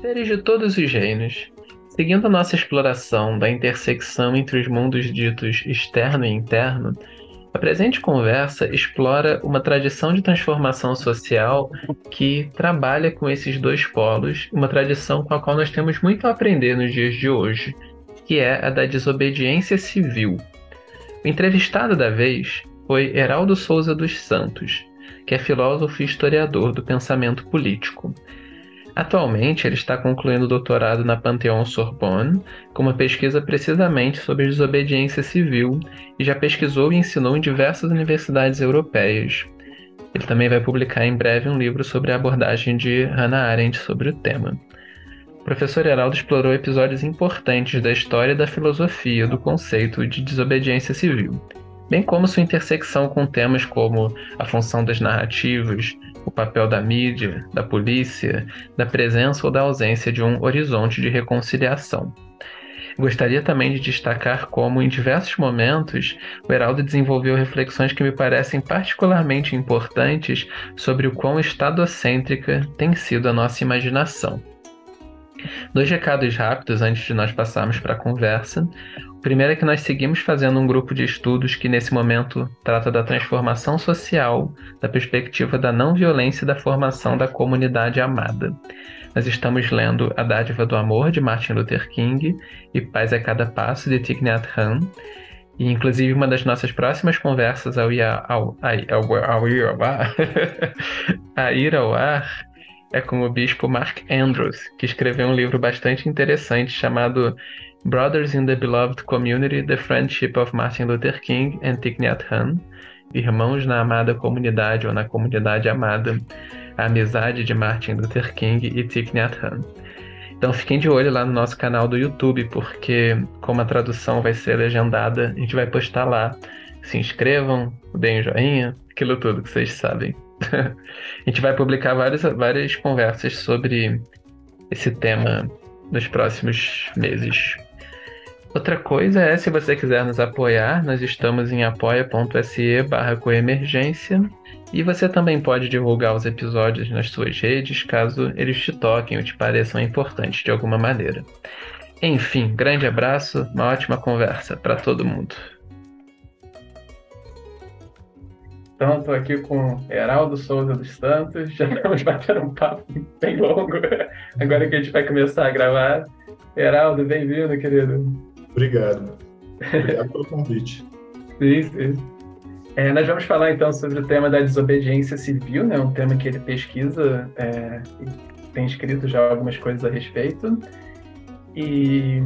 Seres de todos os reinos, seguindo a nossa exploração da intersecção entre os mundos ditos externo e interno, a presente conversa explora uma tradição de transformação social que trabalha com esses dois polos, uma tradição com a qual nós temos muito a aprender nos dias de hoje, que é a da desobediência civil. O entrevistado da vez foi Heraldo Souza dos Santos, que é filósofo e historiador do pensamento político. Atualmente, ele está concluindo o doutorado na Pantheon Sorbonne, com uma pesquisa precisamente sobre desobediência civil, e já pesquisou e ensinou em diversas universidades europeias. Ele também vai publicar em breve um livro sobre a abordagem de Hannah Arendt sobre o tema. O professor Heraldo explorou episódios importantes da história da filosofia do conceito de desobediência civil, bem como sua intersecção com temas como a função das narrativas, o papel da mídia, da polícia, da presença ou da ausência de um horizonte de reconciliação. Gostaria também de destacar como, em diversos momentos, o Heraldo desenvolveu reflexões que me parecem particularmente importantes sobre o quão estadocêntrica tem sido a nossa imaginação. Dois recados rápidos antes de nós passarmos para a conversa. Primeiro é que nós seguimos fazendo um grupo de estudos que, nesse momento, trata da transformação social, da perspectiva da não violência e da formação da comunidade amada. Nós estamos lendo A Dádiva do Amor, de Martin Luther King, e Paz a Cada Passo, de Thich Nhat Hanh. E, inclusive, uma das nossas próximas conversas ao ir ao, ao, ao, ir ao ar, a ir ao ar é com o bispo Mark Andrews, que escreveu um livro bastante interessante chamado Brothers in the Beloved Community, The Friendship of Martin Luther King and Thich Nhat Hanh, Irmãos na Amada Comunidade ou na Comunidade Amada, a Amizade de Martin Luther King e Thich Nhat Hanh. Então fiquem de olho lá no nosso canal do YouTube, porque como a tradução vai ser legendada, a gente vai postar lá. Se inscrevam, deem um joinha, aquilo tudo que vocês sabem. a gente vai publicar várias, várias conversas sobre esse tema nos próximos meses. Outra coisa é, se você quiser nos apoiar, nós estamos em apoia.se barra coemergência e você também pode divulgar os episódios nas suas redes, caso eles te toquem ou te pareçam importantes de alguma maneira. Enfim, grande abraço, uma ótima conversa para todo mundo. Então, estou aqui com Heraldo Souza dos Santos, já estamos batendo um papo bem longo, agora que a gente vai começar a gravar. Heraldo, bem-vindo, querido. Obrigado. Obrigado pelo convite. Sim, sim. É, nós vamos falar então sobre o tema da desobediência civil, né? um tema que ele pesquisa é, tem escrito já algumas coisas a respeito. E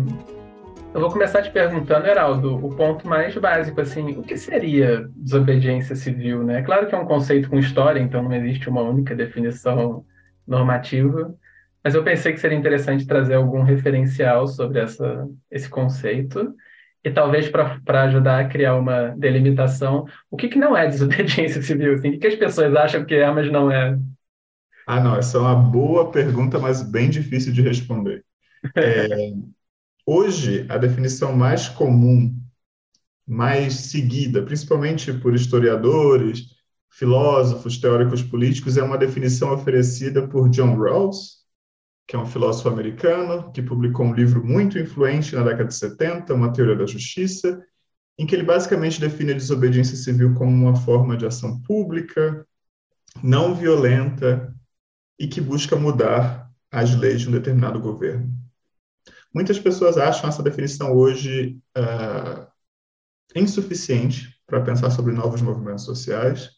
eu vou começar te perguntando, Heraldo, o ponto mais básico, assim, o que seria desobediência civil, né? Claro que é um conceito com história, então não existe uma única definição normativa, mas eu pensei que seria interessante trazer algum referencial sobre essa, esse conceito e talvez para ajudar a criar uma delimitação. O que, que não é desobediência civil? Assim? O que, que as pessoas acham que é, mas não é? Ah, não, essa é uma boa pergunta, mas bem difícil de responder. É, hoje, a definição mais comum, mais seguida, principalmente por historiadores, filósofos, teóricos políticos, é uma definição oferecida por John Rawls, que é um filósofo americano, que publicou um livro muito influente na década de 70, Uma Teoria da Justiça, em que ele basicamente define a desobediência civil como uma forma de ação pública, não violenta e que busca mudar as leis de um determinado governo. Muitas pessoas acham essa definição hoje uh, insuficiente para pensar sobre novos movimentos sociais,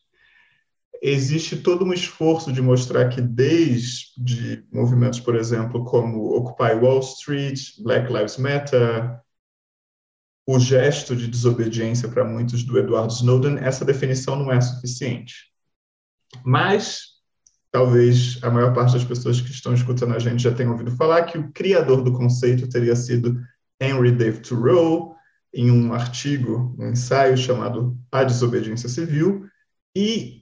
existe todo um esforço de mostrar que desde movimentos, por exemplo, como Occupy Wall Street, Black Lives Matter, o gesto de desobediência para muitos do Edward Snowden, essa definição não é suficiente. Mas talvez a maior parte das pessoas que estão escutando a gente já tenham ouvido falar que o criador do conceito teria sido Henry David Thoreau, em um artigo, um ensaio chamado A Desobediência Civil, e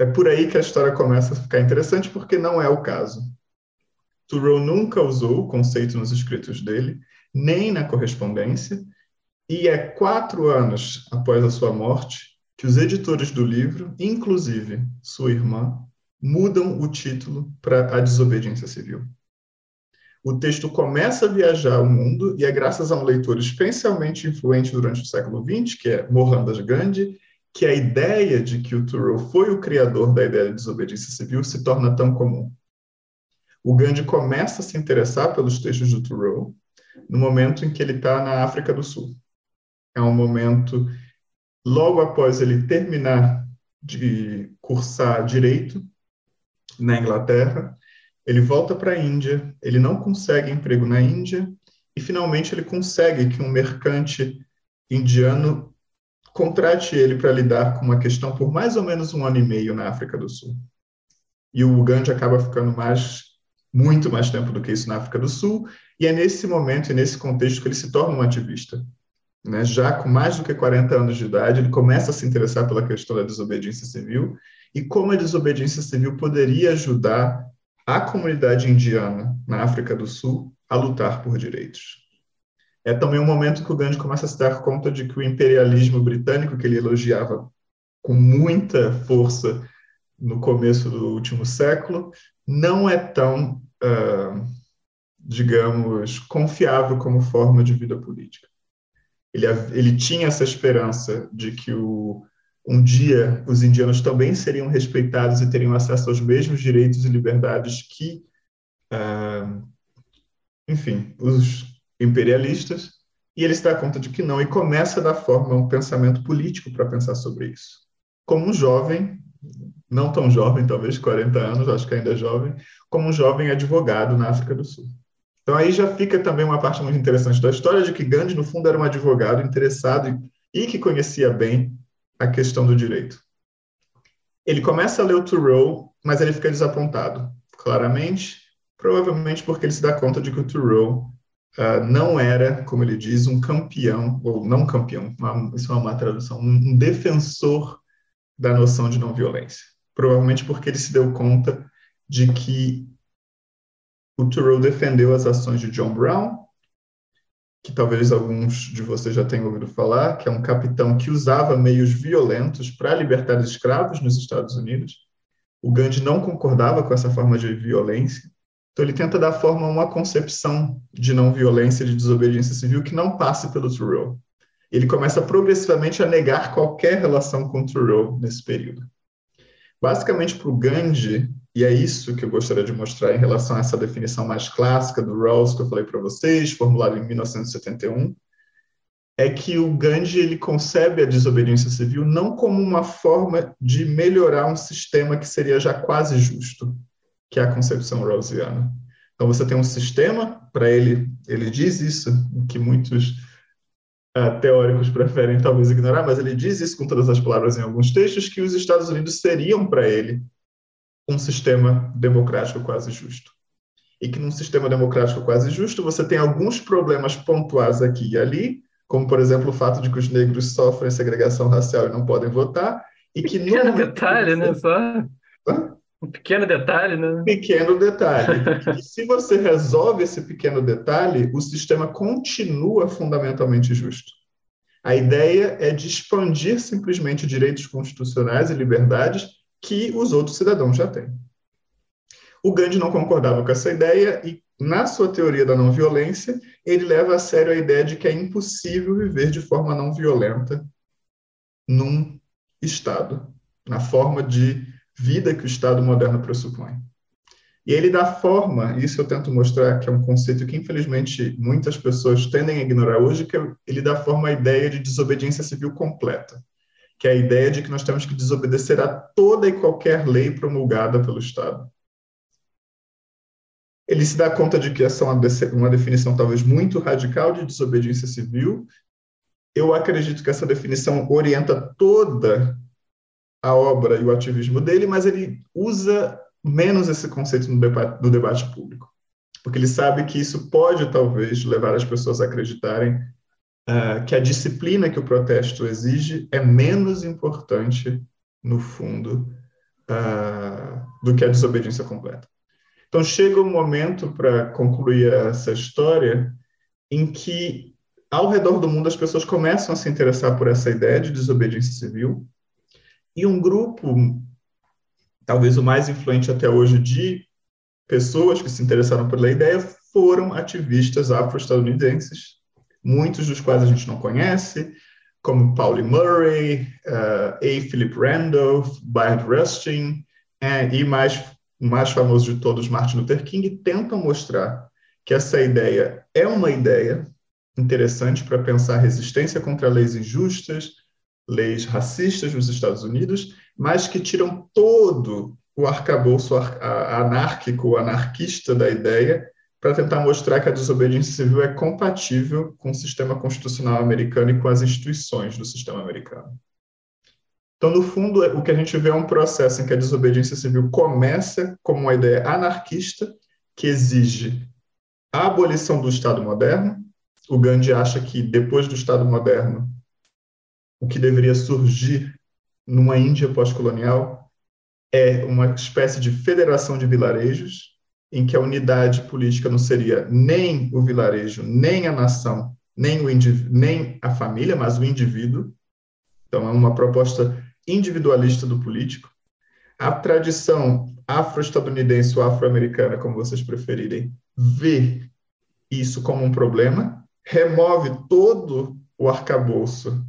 é por aí que a história começa a ficar interessante, porque não é o caso. Thoreau nunca usou o conceito nos escritos dele, nem na correspondência, e é quatro anos após a sua morte que os editores do livro, inclusive sua irmã, mudam o título para A Desobediência Civil. O texto começa a viajar o mundo e é graças a um leitor especialmente influente durante o século XX, que é Mohandas Gandhi, que a ideia de que o Thoreau foi o criador da ideia de desobediência civil se torna tão comum. O Gandhi começa a se interessar pelos textos do Thoreau no momento em que ele está na África do Sul. É um momento logo após ele terminar de cursar direito na Inglaterra, ele volta para a Índia, ele não consegue emprego na Índia e finalmente ele consegue que um mercante indiano contrate ele para lidar com uma questão por mais ou menos um ano e meio na África do Sul. E o Gandhi acaba ficando mais, muito mais tempo do que isso na África do Sul, e é nesse momento e nesse contexto que ele se torna um ativista. Né? Já com mais do que 40 anos de idade, ele começa a se interessar pela questão da desobediência civil e como a desobediência civil poderia ajudar a comunidade indiana na África do Sul a lutar por direitos. É também um momento que o Gandhi começa a se dar conta de que o imperialismo britânico, que ele elogiava com muita força no começo do último século, não é tão, uh, digamos, confiável como forma de vida política. Ele, ele tinha essa esperança de que o, um dia os indianos também seriam respeitados e teriam acesso aos mesmos direitos e liberdades que, uh, enfim, os imperialistas, e ele se dá conta de que não, e começa a dar forma a um pensamento político para pensar sobre isso. Como um jovem, não tão jovem, talvez 40 anos, acho que ainda é jovem, como um jovem advogado na África do Sul. Então aí já fica também uma parte muito interessante da história de que Gandhi, no fundo, era um advogado interessado e, que conhecia bem a questão do direito. Ele começa a ler o Thoreau, mas ele fica desapontado, claramente, provavelmente porque ele se dá conta de que o Thoreau uh, não era, como ele diz, um campeão, ou não campeão, uma, isso é uma má tradução, um, defensor da noção de não violência. Provavelmente porque ele se deu conta de que o Thoreau defendeu as ações de John Brown, que talvez alguns de vocês já tenham ouvido falar, que é um capitão que usava meios violentos para libertar os escravos nos Estados Unidos. O Gandhi não concordava com essa forma de violência, então ele tenta dar forma a uma concepção de não violência, de desobediência civil que não passe pelo Thoreau. Ele começa progressivamente a negar qualquer relação com Thoreau nesse período. Basicamente, para o Gandhi, e é isso que eu gostaria de mostrar em relação a essa definição mais clássica do Rawls que eu falei para vocês, formulada em 1971, é que o Gandhi ele concebe a desobediência civil não como uma forma de melhorar um sistema que seria já quase justo, que é a concepção rawlsiana. Então você tem um sistema, para ele, ele diz isso, que muitos uh, teóricos preferem talvez ignorar, mas ele diz isso com todas as palavras em alguns textos, que os Estados Unidos seriam para ele um sistema democrático quase justo. E que num sistema democrático quase justo você tem alguns problemas pontuais aqui e ali, como por exemplo o fato de que os negros sofrem segregação racial e não podem votar, e que pequeno detalhe, né? Só Hã? Um pequeno detalhe, né? Pequeno detalhe. e se você resolve esse pequeno detalhe, o sistema continua fundamentalmente justo. A ideia é de expandir simplesmente direitos constitucionais e liberdades que os outros cidadãos já têm. O Gandhi não concordava com essa ideia e, na sua teoria da não violência, ele leva a sério a ideia de que é impossível viver de forma não violenta num Estado, na forma de vida que o Estado moderno pressupõe. E ele dá forma, isso eu tento mostrar que é um conceito que, infelizmente, muitas pessoas tendem a ignorar hoje, que é ele dá forma à ideia de desobediência civil completa que é a ideia de que nós temos que desobedecer a toda e qualquer lei promulgada pelo Estado. Ele se dá conta de que essa é uma, definição talvez muito radical de desobediência civil. Eu acredito que essa definição orienta toda a obra e o ativismo dele, mas ele usa menos esse conceito no debate, no debate público, porque ele sabe que isso pode talvez levar as pessoas a acreditarem uh, que a disciplina que o protesto exige é menos importante, no fundo, uh, do que a desobediência completa. Então, chega um momento para concluir essa história em que, ao redor do mundo, as pessoas começam a se interessar por essa ideia de desobediência civil, e um grupo, talvez o mais influente até hoje, de pessoas que se interessaram pela ideia foram ativistas afro-estadunidenses, muitos dos quais a gente não conhece, como Pauli Murray, uh, A. Philip Randolph, Bayard Rustin, uh, e mais, o mais famoso de todos, Martin Luther King, tentam mostrar que essa ideia é uma ideia interessante para pensar resistência contra leis injustas, leis racistas nos Estados Unidos, mas que tiram todo o arcabouço anárquico, anarquista da ideia para tentar mostrar que a desobediência civil é compatível com o sistema constitucional americano e com as instituições do sistema americano. Então, no fundo, o que a gente vê é um processo em que a desobediência civil começa como uma ideia anarquista que exige a abolição do Estado moderno. O Gandhi acha que depois do Estado moderno, o que deveria surgir numa Índia pós-colonial é uma espécie de federação de vilarejos em que a unidade política não seria nem o vilarejo, nem a nação, nem, o nem a família, mas o indivíduo. Então, é uma proposta individualista do político. A tradição afro-estadunidense ou afro-americana, como vocês preferirem, vê isso como um problema, remove todo o arcabouço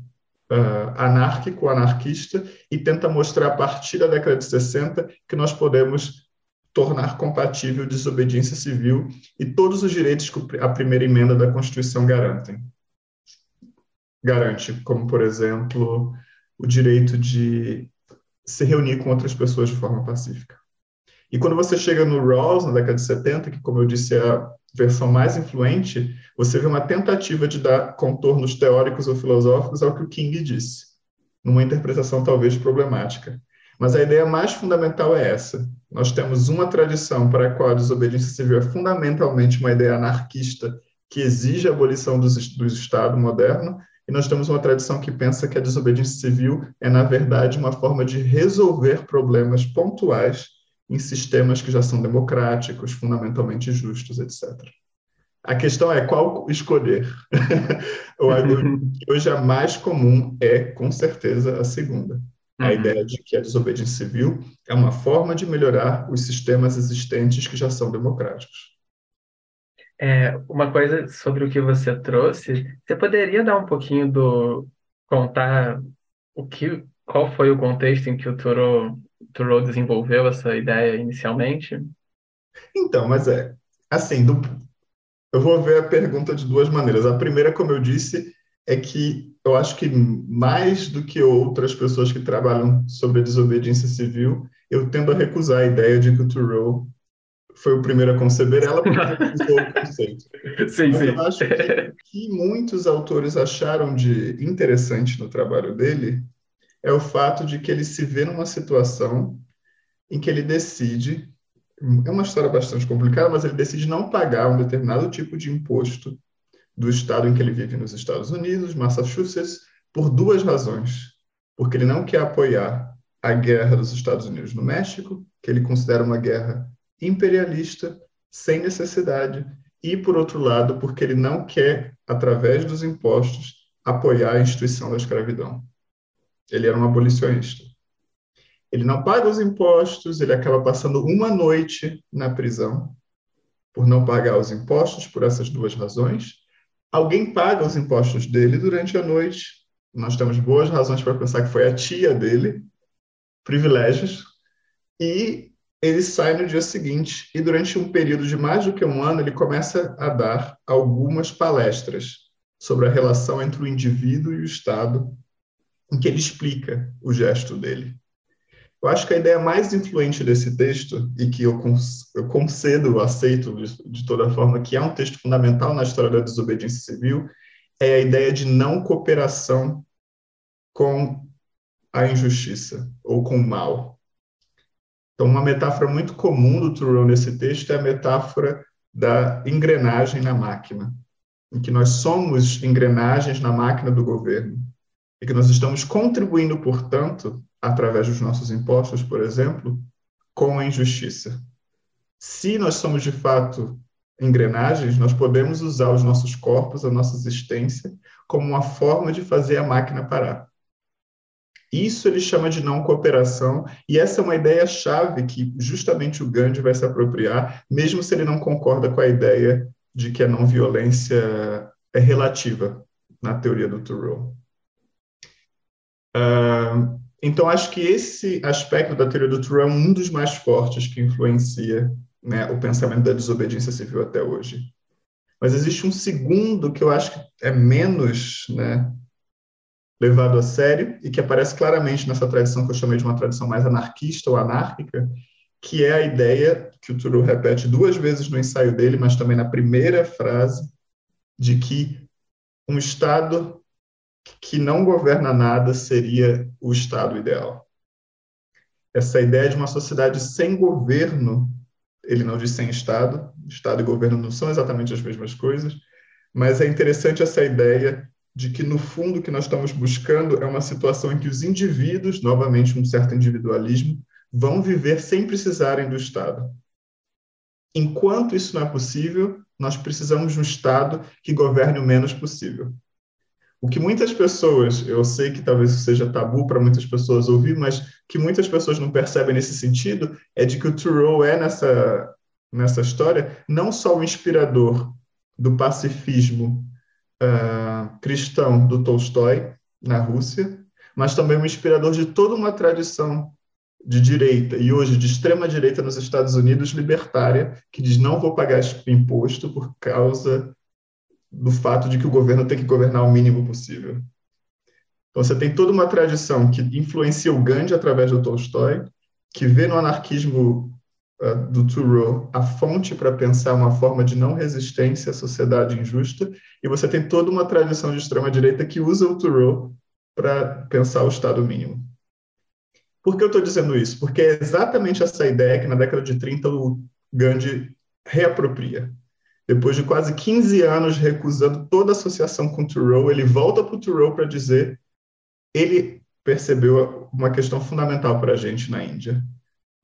uh, anárquico, anarquista, e tenta mostrar a partir da década de 60 que nós podemos tornar compatível desobediência civil e todos os direitos que a primeira emenda da Constituição garantem. Garante, como, por exemplo, o direito de se reunir com outras pessoas de forma pacífica. E quando você chega no Rawls, na década de 70, que, como eu disse, é a versão mais influente, você vê uma tentativa de dar contornos teóricos ou filosóficos ao que o King disse, numa interpretação talvez problemática. Mas a ideia mais fundamental é essa. Nós temos uma tradição para a qual a desobediência civil é fundamentalmente uma ideia anarquista que exige a abolição do, do Estado moderno, e nós temos uma tradição que pensa que a desobediência civil é, na verdade, uma forma de resolver problemas pontuais em sistemas que já são democráticos, fundamentalmente justos, etc. A questão é qual escolher. Hoje a mais comum é, com certeza, a segunda. A uhum. ideia de que a desobediência civil é uma forma de melhorar os sistemas existentes que já são democráticos. É, uma coisa sobre o que você trouxe, você poderia dar um pouquinho do contar o que, qual foi o contexto em que o Thoreau, Thoreau desenvolveu essa ideia inicialmente? Então, mas é assim, do, eu vou ver a pergunta de duas maneiras. A primeira, como eu disse, é que eu acho que mais do que outras pessoas que trabalham sobre a desobediência civil, eu tendo a recusar a ideia de que o Thoreau foi o primeiro a conceber ela porque recusou o conceito. Sim, Mas sim. eu acho que, que muitos autores acharam de interessante no trabalho dele é o fato de que ele se vê numa situação em que ele decide, é uma história bastante complicada, mas ele decide não pagar um determinado tipo de imposto do estado em que ele vive nos Estados Unidos, Massachusetts, por duas razões. Porque ele não quer apoiar a guerra dos Estados Unidos no México, que ele considera uma guerra imperialista, sem necessidade, e, por outro lado, porque ele não quer, através dos impostos, apoiar a instituição da escravidão. Ele era um abolicionista. Ele não paga os impostos, ele acaba passando uma noite na prisão por não pagar os impostos, por essas duas razões, alguém paga os impostos dele durante a noite. Nós temos boas razões para pensar que foi a tia dele, privilégios, e ele sai no dia seguinte. E durante um período de mais do que um ano, ele começa a dar algumas palestras sobre a relação entre o indivíduo e o Estado, em que ele explica o gesto dele. Eu acho que a ideia mais influente desse texto, e que eu, concedo, aceito de, de toda forma, que é um texto fundamental na história da desobediência civil, é a ideia de não cooperação com a injustiça ou com o mal. Então, uma metáfora muito comum do Thoreau nesse texto é a metáfora da engrenagem na máquina, em que nós somos engrenagens na máquina do governo e que nós estamos contribuindo, portanto, através dos nossos impostos, por exemplo, com a injustiça. Se nós somos de fato engrenagens, nós podemos usar os nossos corpos, a nossa existência, como uma forma de fazer a máquina parar. Isso ele chama de não cooperação, e essa é uma ideia-chave que justamente o Gandhi vai se apropriar, mesmo se ele não concorda com a ideia de que a não violência é relativa na teoria do Thoreau. Uh, então, acho que esse aspecto da teoria do Thoreau é um dos mais fortes que influencia né, o pensamento da desobediência civil até hoje. Mas existe um segundo que eu acho que é menos né, levado a sério e que aparece claramente nessa tradição que eu chamei de uma tradição mais anarquista ou anárquica, que é a ideia que o Thoreau repete duas vezes no ensaio dele, mas também na primeira frase, de que um Estado que não governa nada seria o Estado ideal. Essa ideia de uma sociedade sem governo ele não diz sem Estado, Estado e governo não são exatamente as mesmas coisas, mas é interessante essa ideia de que, no fundo, o que nós estamos buscando é uma situação em que os indivíduos, novamente um certo individualismo, vão viver sem precisarem do Estado. Enquanto isso não é possível, nós precisamos de um Estado que governe o menos possível. O que muitas pessoas, eu sei que talvez seja tabu para muitas pessoas ouvir, mas que muitas pessoas não percebem nesse sentido é de que o Thoreau é nessa nessa história não só o inspirador do pacifismo uh, cristão do Tolstói na Rússia, mas também o inspirador de toda uma tradição de direita e hoje de extrema direita nos Estados Unidos libertária que diz não vou pagar imposto por causa do fato de que o governo tem que governar o mínimo possível. Então, você tem toda uma tradição que influencia o Gandhi através do Tolstói, que vê no anarquismo uh, do Thoreau a fonte para pensar uma forma de não resistência à sociedade injusta, e você tem toda uma tradição de extrema-direita que usa o Thoreau para pensar o Estado mínimo. Por que eu estou dizendo isso? Porque é exatamente essa ideia que na década de 30 o Gandhi reapropria. Depois de quase 15 anos recusando toda associação com Thoreau, ele volta para o Thoreau para dizer ele percebeu uma questão fundamental para a gente na Índia.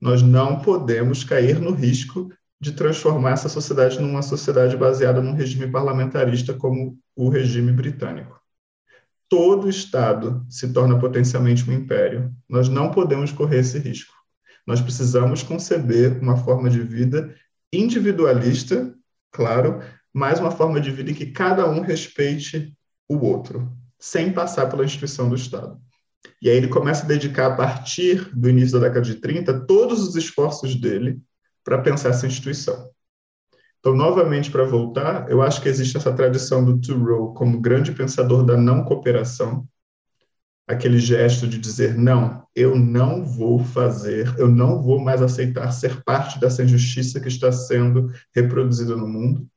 Nós não podemos cair no risco de transformar essa sociedade numa sociedade baseada num regime parlamentarista como o regime britânico. Todo Estado se torna potencialmente um império. Nós não podemos correr esse risco. Nós precisamos conceber uma forma de vida individualista claro, mas uma forma de vida em que cada um respeite o outro, sem passar pela instituição do Estado. E aí ele começa a dedicar, a partir do início da década de 30, todos os esforços dele para pensar essa instituição. Então, novamente, para voltar, eu acho que existe essa tradição do Thoreau como grande pensador da não cooperação, aquele gesto de dizer: não, eu não vou fazer, eu não vou mais aceitar ser parte dessa injustiça que está sendo reproduzida no mundo.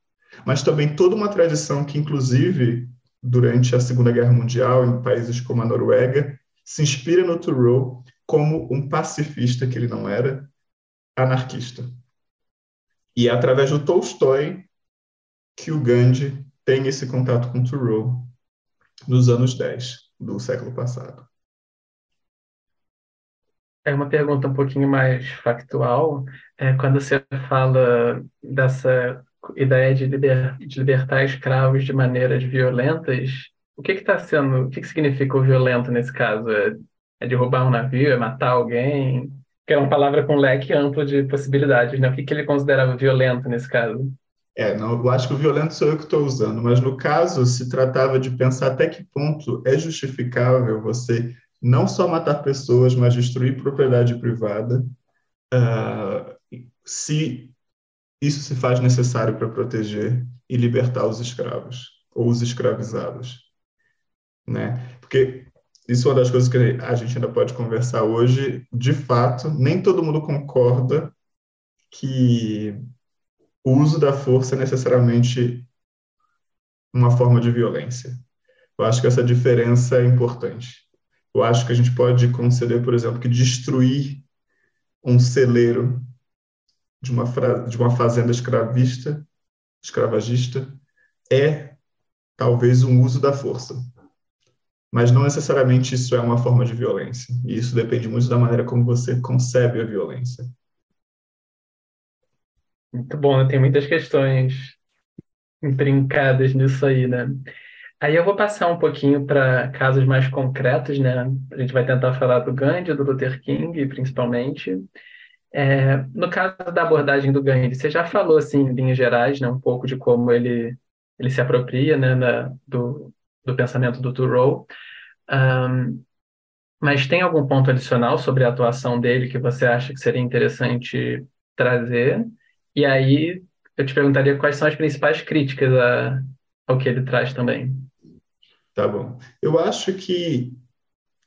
Mas também toda uma tradição que, inclusive, durante a Segunda Guerra Mundial, em países como a Noruega, se inspira no Thoreau como um pacifista que ele não era, anarquista. E é através do Tolstói que o Gandhi tem esse contato com Thoreau nos anos 10 do século passado. É uma pergunta um pouquinho mais factual. É, quando você fala dessa ideia de, liber, de libertar escravos de maneiras violentas, o que está sendo, o que, que significa o violento nesse caso? É, é derrubar um navio, é matar alguém? Que é uma palavra com leque amplo de possibilidades, né? O que, que ele considerava violento nesse caso? É, não, eu acho que o violento sou eu que estou usando, mas no caso se tratava de pensar até que ponto é justificável você não só matar pessoas, mas destruir propriedade privada, uh, se isso se faz necessário para proteger e libertar os escravos ou os escravizados, né? Porque isso é uma das coisas que a gente ainda pode conversar hoje. De fato, nem todo mundo concorda que o uso da força é necessariamente uma forma de violência. Eu acho que essa diferença é importante. Eu acho que a gente pode conceder, por exemplo, que destruir um celeiro de uma, de uma fazenda escravista, escravagista, é talvez um uso da força. Mas não necessariamente isso é uma forma de violência. E isso depende muito da maneira como você concebe a violência. Muito bom, né? tem muitas questões intrincadas nisso aí, né? Aí eu vou passar um pouquinho para casos mais concretos, né? A gente vai tentar falar do Gandhi, do Luther King, principalmente. É, no caso da abordagem do Gandhi, você já falou, assim, em linhas gerais, né, um pouco de como ele, ele se apropria, né, na, do, do pensamento do Thoreau. Um, mas tem algum ponto adicional sobre a atuação dele que você acha que seria interessante trazer? E aí eu te perguntaria quais são as principais críticas a, ao que ele traz também. Tá bom. Eu acho que,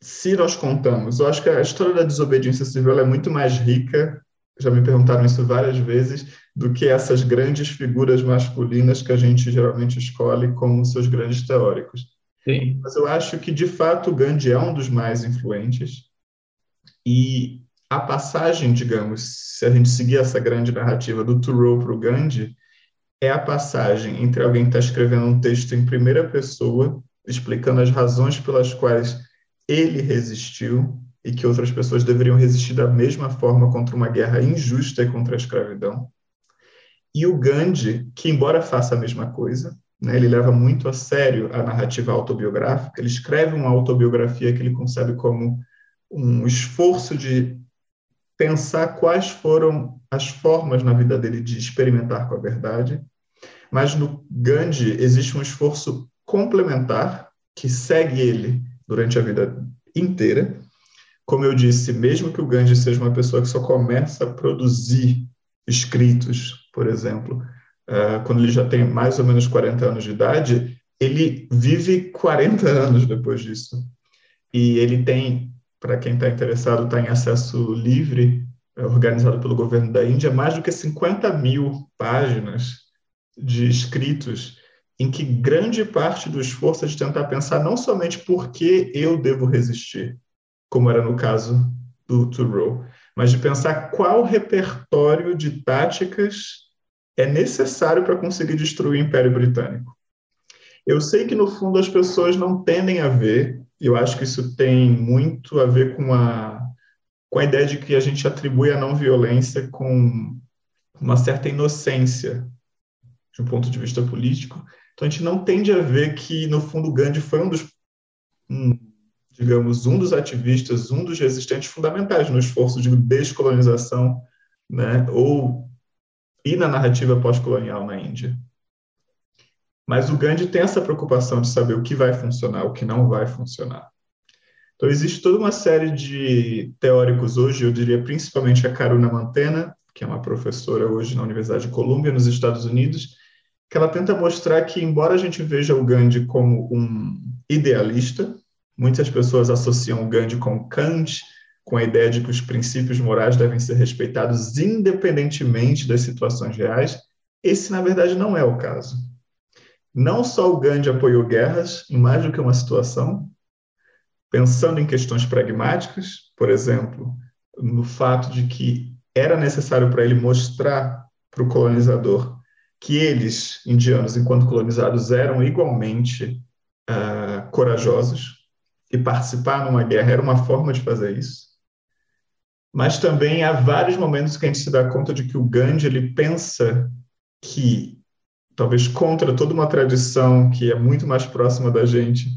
se nós contamos, eu acho que a história da desobediência civil é muito mais rica, já me perguntaram isso várias vezes, do que essas grandes figuras masculinas que a gente geralmente escolhe como seus grandes teóricos. Sim. Mas eu acho que, de fato, Gandhi é um dos mais influentes. E a passagem, digamos, se a gente seguir essa grande narrativa do Thoreau para o Gandhi, é a passagem entre alguém que está escrevendo um texto em primeira pessoa, explicando as razões pelas quais ele resistiu e que outras pessoas deveriam resistir da mesma forma contra uma guerra injusta e contra a escravidão. E o Gandhi, que embora faça a mesma coisa, né, ele leva muito a sério a narrativa autobiográfica, ele escreve uma autobiografia que ele concebe como um esforço de pensar quais foram as formas na vida dele de experimentar com a verdade, mas no Gandhi existe um esforço complementar que segue ele durante a vida inteira. Como eu disse, mesmo que o Gandhi seja uma pessoa que só começa a produzir escritos, por exemplo, uh, quando ele já tem mais ou menos 40 anos de idade, ele vive 40 anos depois disso. E ele tem, para quem está interessado, está em acesso livre, é, organizado pelo governo da Índia, mais do que 50 mil páginas de escritos em que grande parte do esforço é de tentar pensar não somente por que eu devo resistir, como era no caso do Thoreau, mas de pensar qual repertório de táticas é necessário para conseguir destruir o Império Britânico. Eu sei que, no fundo, as pessoas não tendem a ver, eu acho que isso tem muito a ver com a, com a ideia de que a gente atribui a não violência com uma certa inocência, de um ponto de vista político, então a gente não tende a ver que, no fundo, Gandhi foi um dos, um, digamos, um dos ativistas, um dos resistentes fundamentais no esforço de descolonização, né, ou e na narrativa pós-colonial na Índia. Mas o Gandhi tem essa preocupação de saber o que vai funcionar, o que não vai funcionar. Então, existe toda uma série de teóricos hoje, eu diria principalmente a Karuna Mantena, que é uma professora hoje na Universidade de Columbia, nos Estados Unidos, que ela tenta mostrar que, embora a gente veja o Gandhi como um idealista, muitas pessoas associam o Gandhi com Kant, com a ideia de que os princípios morais devem ser respeitados independentemente das situações reais, esse, na verdade, não é o caso. Não só o Gandhi apoiou guerras em mais do que uma situação, pensando em questões pragmáticas, por exemplo, no fato de que era necessário para ele mostrar para o colonizador que eles, indianos, enquanto colonizados, eram igualmente uh, corajosos e participar numa guerra era uma forma de fazer isso. Mas também há vários momentos que a gente se dá conta de que o Gandhi ele pensa que, talvez contra toda uma tradição que é muito mais próxima da gente,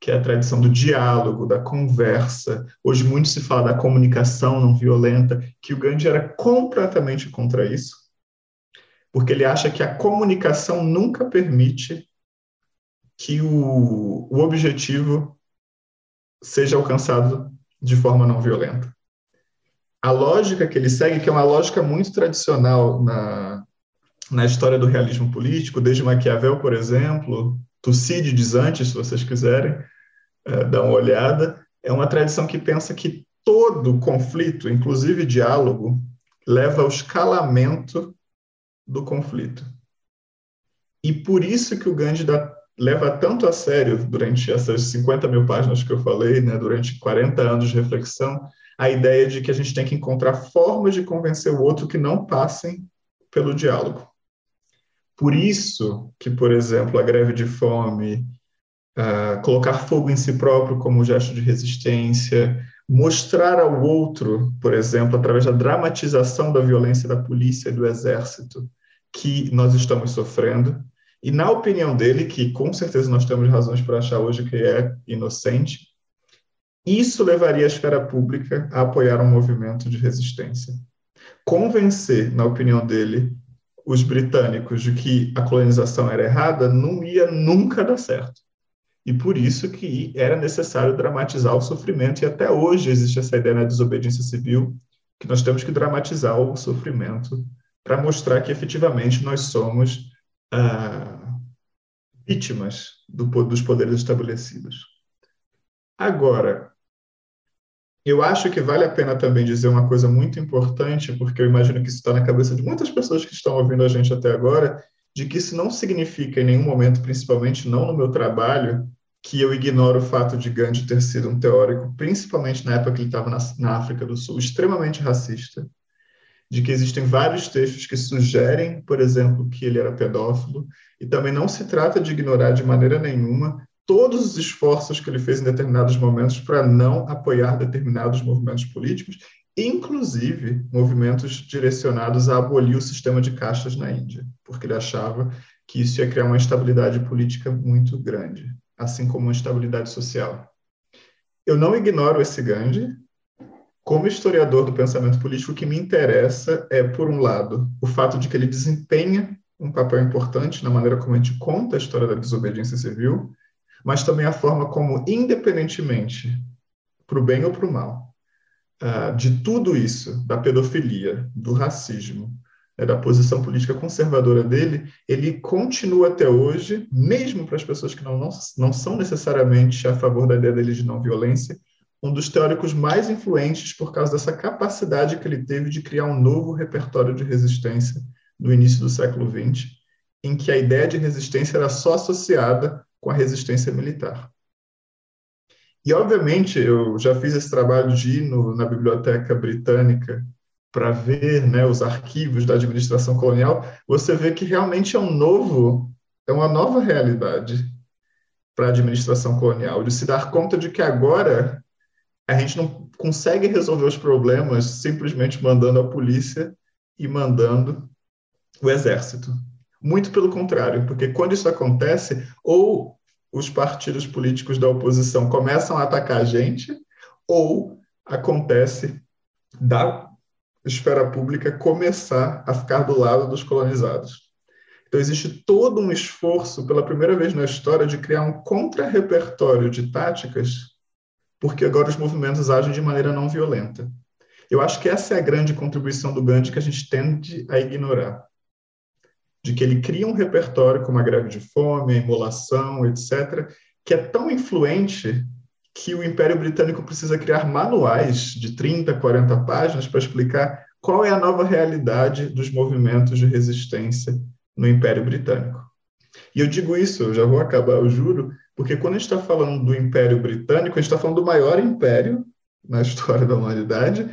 que é a tradição do diálogo, da conversa. Hoje muito se fala da comunicação não violenta, que o Gandhi era completamente contra isso porque ele acha que a comunicação nunca permite que o, o objetivo seja alcançado de forma não violenta. A lógica que ele segue, que é uma lógica muito tradicional na, na história do realismo político, desde Maquiavel, por exemplo, Tucídides antes, se vocês quiserem é, dar uma olhada, é uma tradição que pensa que todo conflito, inclusive diálogo, leva ao escalamento do conflito. E por isso que o Gandhi dá, leva tanto a sério, durante essas 50 mil páginas que eu falei, né, durante 40 anos de reflexão, a ideia de que a gente tem que encontrar formas de convencer o outro que não passem pelo diálogo. Por isso que, por exemplo, a greve de fome, uh, colocar fogo em si próprio como gesto de resistência, mostrar ao outro, por exemplo, através da dramatização da violência da polícia e do exército, que nós estamos sofrendo E na opinião dele, que com certeza nós temos razões para achar hoje que é inocente, isso levaria a esfera pública a apoiar um movimento de resistência. Convencer, na opinião dele, os britânicos de que a colonização era errada não ia nunca dar certo. E por isso que era necessário dramatizar o sofrimento, e até hoje existe essa ideia na desobediência civil, que nós temos que dramatizar o sofrimento para mostrar que efetivamente nós somos ah, vítimas do, dos poderes estabelecidos. Agora, eu acho que vale a pena também dizer uma coisa muito importante, porque eu imagino que isso está na cabeça de muitas pessoas que estão ouvindo a gente até agora, de que isso não significa em nenhum momento, principalmente não no meu trabalho, que eu ignoro o fato de Gandhi ter sido um teórico, principalmente na época que ele estava na, na África do Sul, extremamente racista, de que existem vários textos que sugerem, por exemplo, que ele era pedófilo, e também não se trata de ignorar de maneira nenhuma todos os esforços que ele fez em determinados momentos para não apoiar determinados movimentos políticos, inclusive movimentos direcionados a abolir o sistema de castas na Índia, porque ele achava que isso ia criar uma instabilidade política muito grande, assim como uma instabilidade social. Eu não ignoro esse Gandhi, como historiador do pensamento político, o que me interessa é, por um lado, o fato de que ele desempenha um papel importante na maneira como a gente conta a história da desobediência civil, mas também a forma como, independentemente, para o bem ou para o mal, uh, de tudo isso, da pedofilia, do racismo, né, da posição política conservadora dele, ele continua até hoje, mesmo para as pessoas que não, não, não são necessariamente a favor da ideia dele de não violência, um dos teóricos mais influentes por causa dessa capacidade que ele teve de criar um novo repertório de resistência no início do século XX, em que a ideia de resistência era só associada com a resistência militar. E, obviamente, eu já fiz esse trabalho de ir no, na Biblioteca Britânica para ver né, os arquivos da administração colonial, você vê que realmente é um novo, é uma nova realidade para a administração colonial, de se dar conta de que agora a gente não consegue resolver os problemas simplesmente mandando a polícia e mandando o exército. Muito pelo contrário, porque quando isso acontece, ou os partidos políticos da oposição começam a atacar a gente, ou acontece da esfera pública começar a ficar do lado dos colonizados. Então, existe todo um esforço, pela primeira vez na história, de criar um contra-repertório de táticas porque agora os movimentos agem de maneira não violenta. Eu acho que essa é a grande contribuição do Gandhi que a gente tende a ignorar. De que ele cria um repertório como a greve de fome, a imolação, etc., que é tão influente que o Império Britânico precisa criar manuais de 30, 40 páginas para explicar qual é a nova realidade dos movimentos de resistência no Império Britânico. E eu digo isso, eu já vou acabar, eu juro, porque quando a gente está falando do Império Britânico, a gente está falando do maior império na história da humanidade,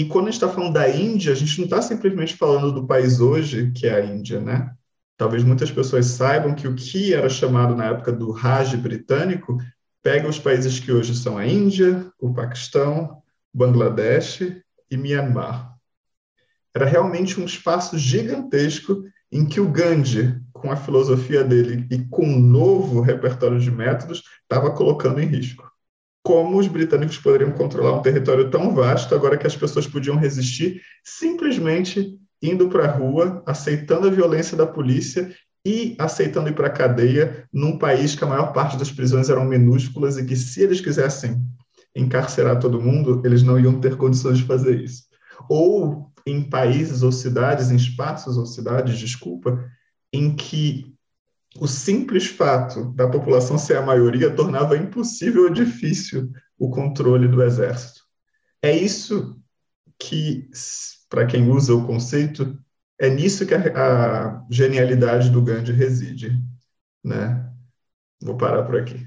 e quando a gente está falando da Índia, a gente não está simplesmente falando do país hoje, que é a Índia, né? Talvez muitas pessoas saibam que o que era chamado na época do Raj britânico pega os países que hoje são a Índia, o Paquistão, Bangladesh e Myanmar. Era realmente um espaço gigantesco em que o Gandhi, com a filosofia dele e com um novo repertório de métodos, estava colocando em risco. Como os britânicos poderiam controlar um território tão vasto agora que as pessoas podiam resistir simplesmente indo para a rua, aceitando a violência da polícia e aceitando ir para a cadeia num país que a maior parte das prisões eram minúsculas e que, se eles quisessem encarcerar todo mundo, eles não iam ter condições de fazer isso. Ou em países ou cidades, em espaços ou cidades, desculpa, em que o simples fato da população ser a maioria tornava impossível ou difícil o controle do exército. É isso que, para quem usa o conceito, é nisso que a, a genialidade do Gandhi reside, né? Vou parar por aqui.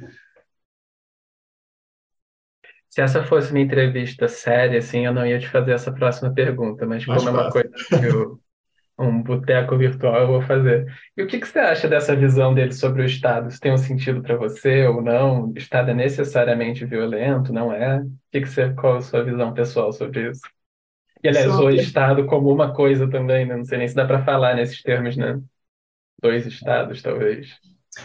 Se essa fosse uma entrevista séria, assim, eu não ia te fazer essa próxima pergunta, mas como é uma coisa que eu, um boteco virtual eu vou fazer. E o que, que você acha dessa visão dele sobre o Estado? Isso tem um sentido para você ou não? O Estado é necessariamente violento, não é? O que, que você, qual a sua visão pessoal sobre isso? E, aliás, o Estado como uma coisa também, né? Não sei nem se dá para falar nesses termos, né? dois estados, talvez?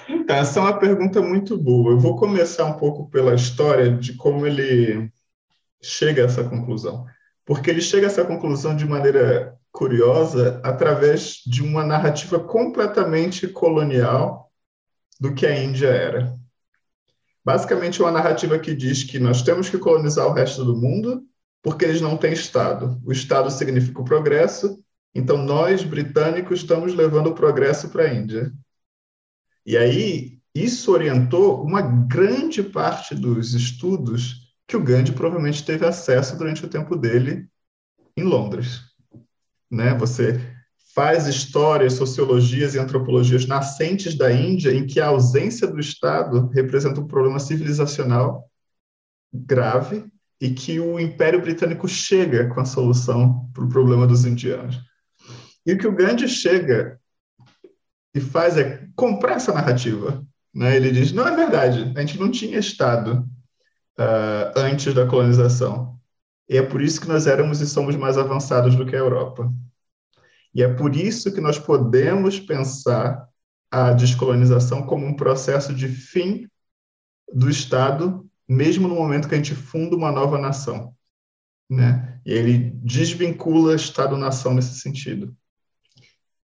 Então, essa é uma pergunta muito boa. Eu vou começar um pouco pela história de como ele chega a essa conclusão. Porque ele chega a essa conclusão de maneira curiosa através de uma narrativa completamente colonial do que a Índia era. Basicamente, uma narrativa que diz que nós temos que colonizar o resto do mundo porque eles não têm Estado. O Estado significa o progresso, então nós, britânicos, estamos levando o progresso para a Índia. E aí, isso orientou uma grande parte dos estudos que o Gandhi provavelmente teve acesso durante o tempo dele em Londres. Né? Você faz histórias, sociologias e antropologias nascentes da Índia em que a ausência do Estado representa um problema civilizacional grave e que o Império Britânico chega com a solução para o problema dos indianos. E o que o Gandhi chega e faz é comprar essa narrativa. Né? Ele diz: não é verdade, a gente não tinha Estado uh, antes da colonização. E é por isso que nós éramos e somos mais avançados do que a Europa. E é por isso que nós podemos pensar a descolonização como um processo de fim do Estado mesmo no momento que a gente funda uma nova nação. Né? E ele desvincula Estado-nação nesse sentido.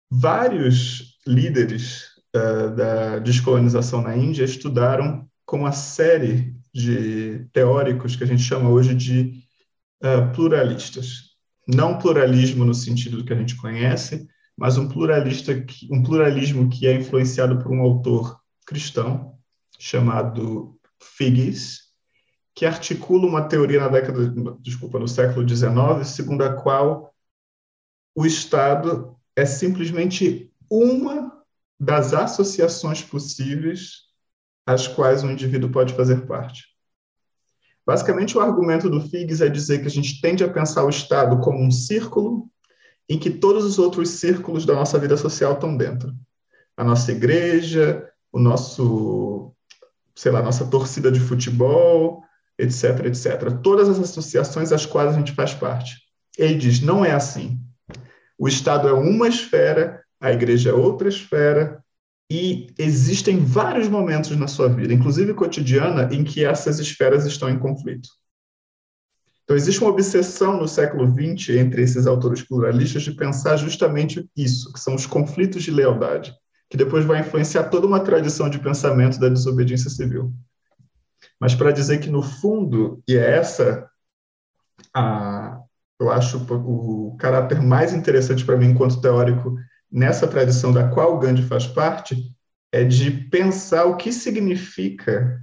Vários líderes uh, da descolonização na Índia estudaram com uma série de teóricos que a gente chama hoje de uh, pluralistas. Não pluralismo no sentido que a gente conhece, mas um pluralista, que, um pluralismo que é influenciado por um autor cristão chamado Figgis, que articula uma teoria na década, desculpa, no século XIX, segundo a qual o Estado é simplesmente uma das associações possíveis às quais um indivíduo pode fazer parte. Basicamente, o argumento do Figgis é dizer que a gente tende a pensar o Estado como um círculo em que todos os outros círculos da nossa vida social estão dentro. A nossa igreja, o nosso, sei lá, nossa torcida de futebol, etc, etc. Todas as associações às quais a gente faz parte. Ele diz: não é assim. O Estado é uma esfera, a igreja é outra esfera, e existem vários momentos na sua vida, inclusive cotidiana, em que essas esferas estão em conflito. Então, existe uma obsessão no século XX entre esses autores pluralistas de pensar justamente isso, que são os conflitos de lealdade, que depois vai influenciar toda uma tradição de pensamento da desobediência civil mas para dizer que, no fundo, e é essa a, eu acho o caráter mais interessante para mim enquanto teórico nessa tradição da qual Gandhi faz parte, é de pensar o que significa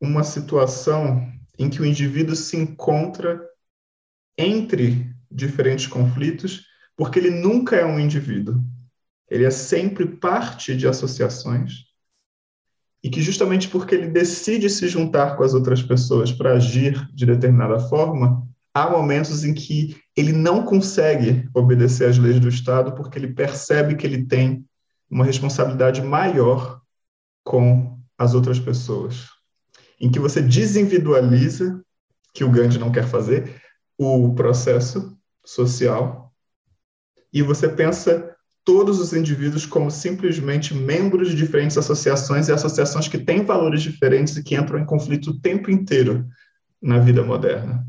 uma situação em que o indivíduo se encontra entre diferentes conflitos, porque ele nunca é um indivíduo. Ele é sempre parte de associações e que justamente porque ele decide se juntar com as outras pessoas para agir de determinada forma, há momentos em que ele não consegue obedecer às leis do Estado porque ele percebe que ele tem uma responsabilidade maior com as outras pessoas. Em que você desindividualiza, que o Gandhi não quer fazer, o processo social, e você pensa todos os indivíduos como simplesmente membros de diferentes associações e associações que têm valores diferentes e que entram em conflito o tempo inteiro na vida moderna.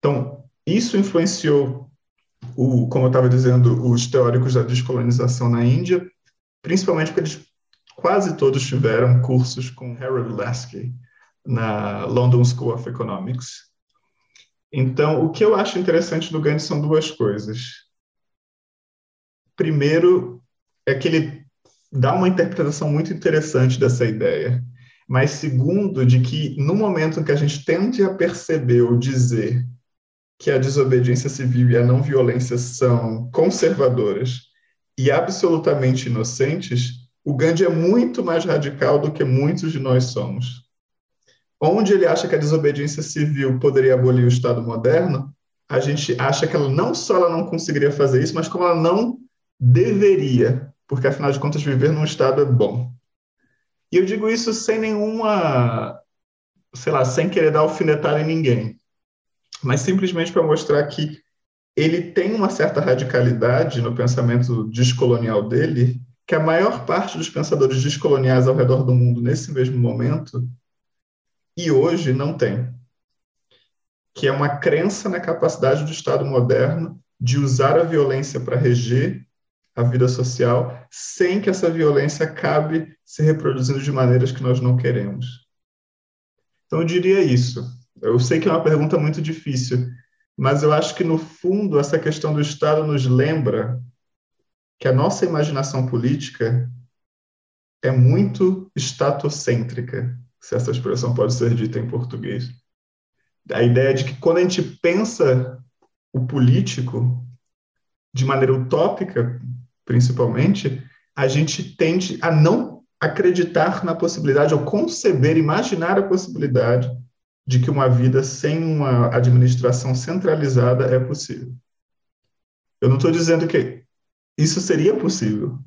Então, isso influenciou, o, como eu estava dizendo, os teóricos da descolonização na Índia, principalmente porque eles quase todos tiveram cursos com Harold Lasky na London School of Economics. Então, o que eu acho interessante do Gandhi são duas coisas. Primeiro, é que ele dá uma interpretação muito interessante dessa ideia. Mas, segundo, de que no momento em que a gente tende a perceber ou dizer que a desobediência civil e a não violência são conservadoras e absolutamente inocentes, o Gandhi é muito mais radical do que muitos de nós somos. Onde ele acha que a desobediência civil poderia abolir o Estado moderno, a gente acha que ela não só ela não conseguiria fazer isso, mas como ela não deveria, porque afinal de contas viver num estado é bom. E eu digo isso sem nenhuma, sei lá, sem querer dar alfinetada em ninguém, mas simplesmente para mostrar que ele tem uma certa radicalidade no pensamento descolonial dele, que a maior parte dos pensadores descoloniais ao redor do mundo nesse mesmo momento e hoje não tem, que é uma crença na capacidade do Estado moderno de usar a violência para reger a vida social sem que essa violência acabe se reproduzindo de maneiras que nós não queremos. Então eu diria isso. Eu sei que é uma pergunta muito difícil, mas eu acho que no fundo essa questão do Estado nos lembra que a nossa imaginação política é muito estatocêntrica, se essa expressão pode ser dita em português. A ideia de que quando a gente pensa o político de maneira utópica, principalmente, a gente tende a não acreditar na possibilidade, ou conceber, imaginar a possibilidade de que uma vida sem uma administração centralizada é possível. Eu não estou dizendo que isso seria possível.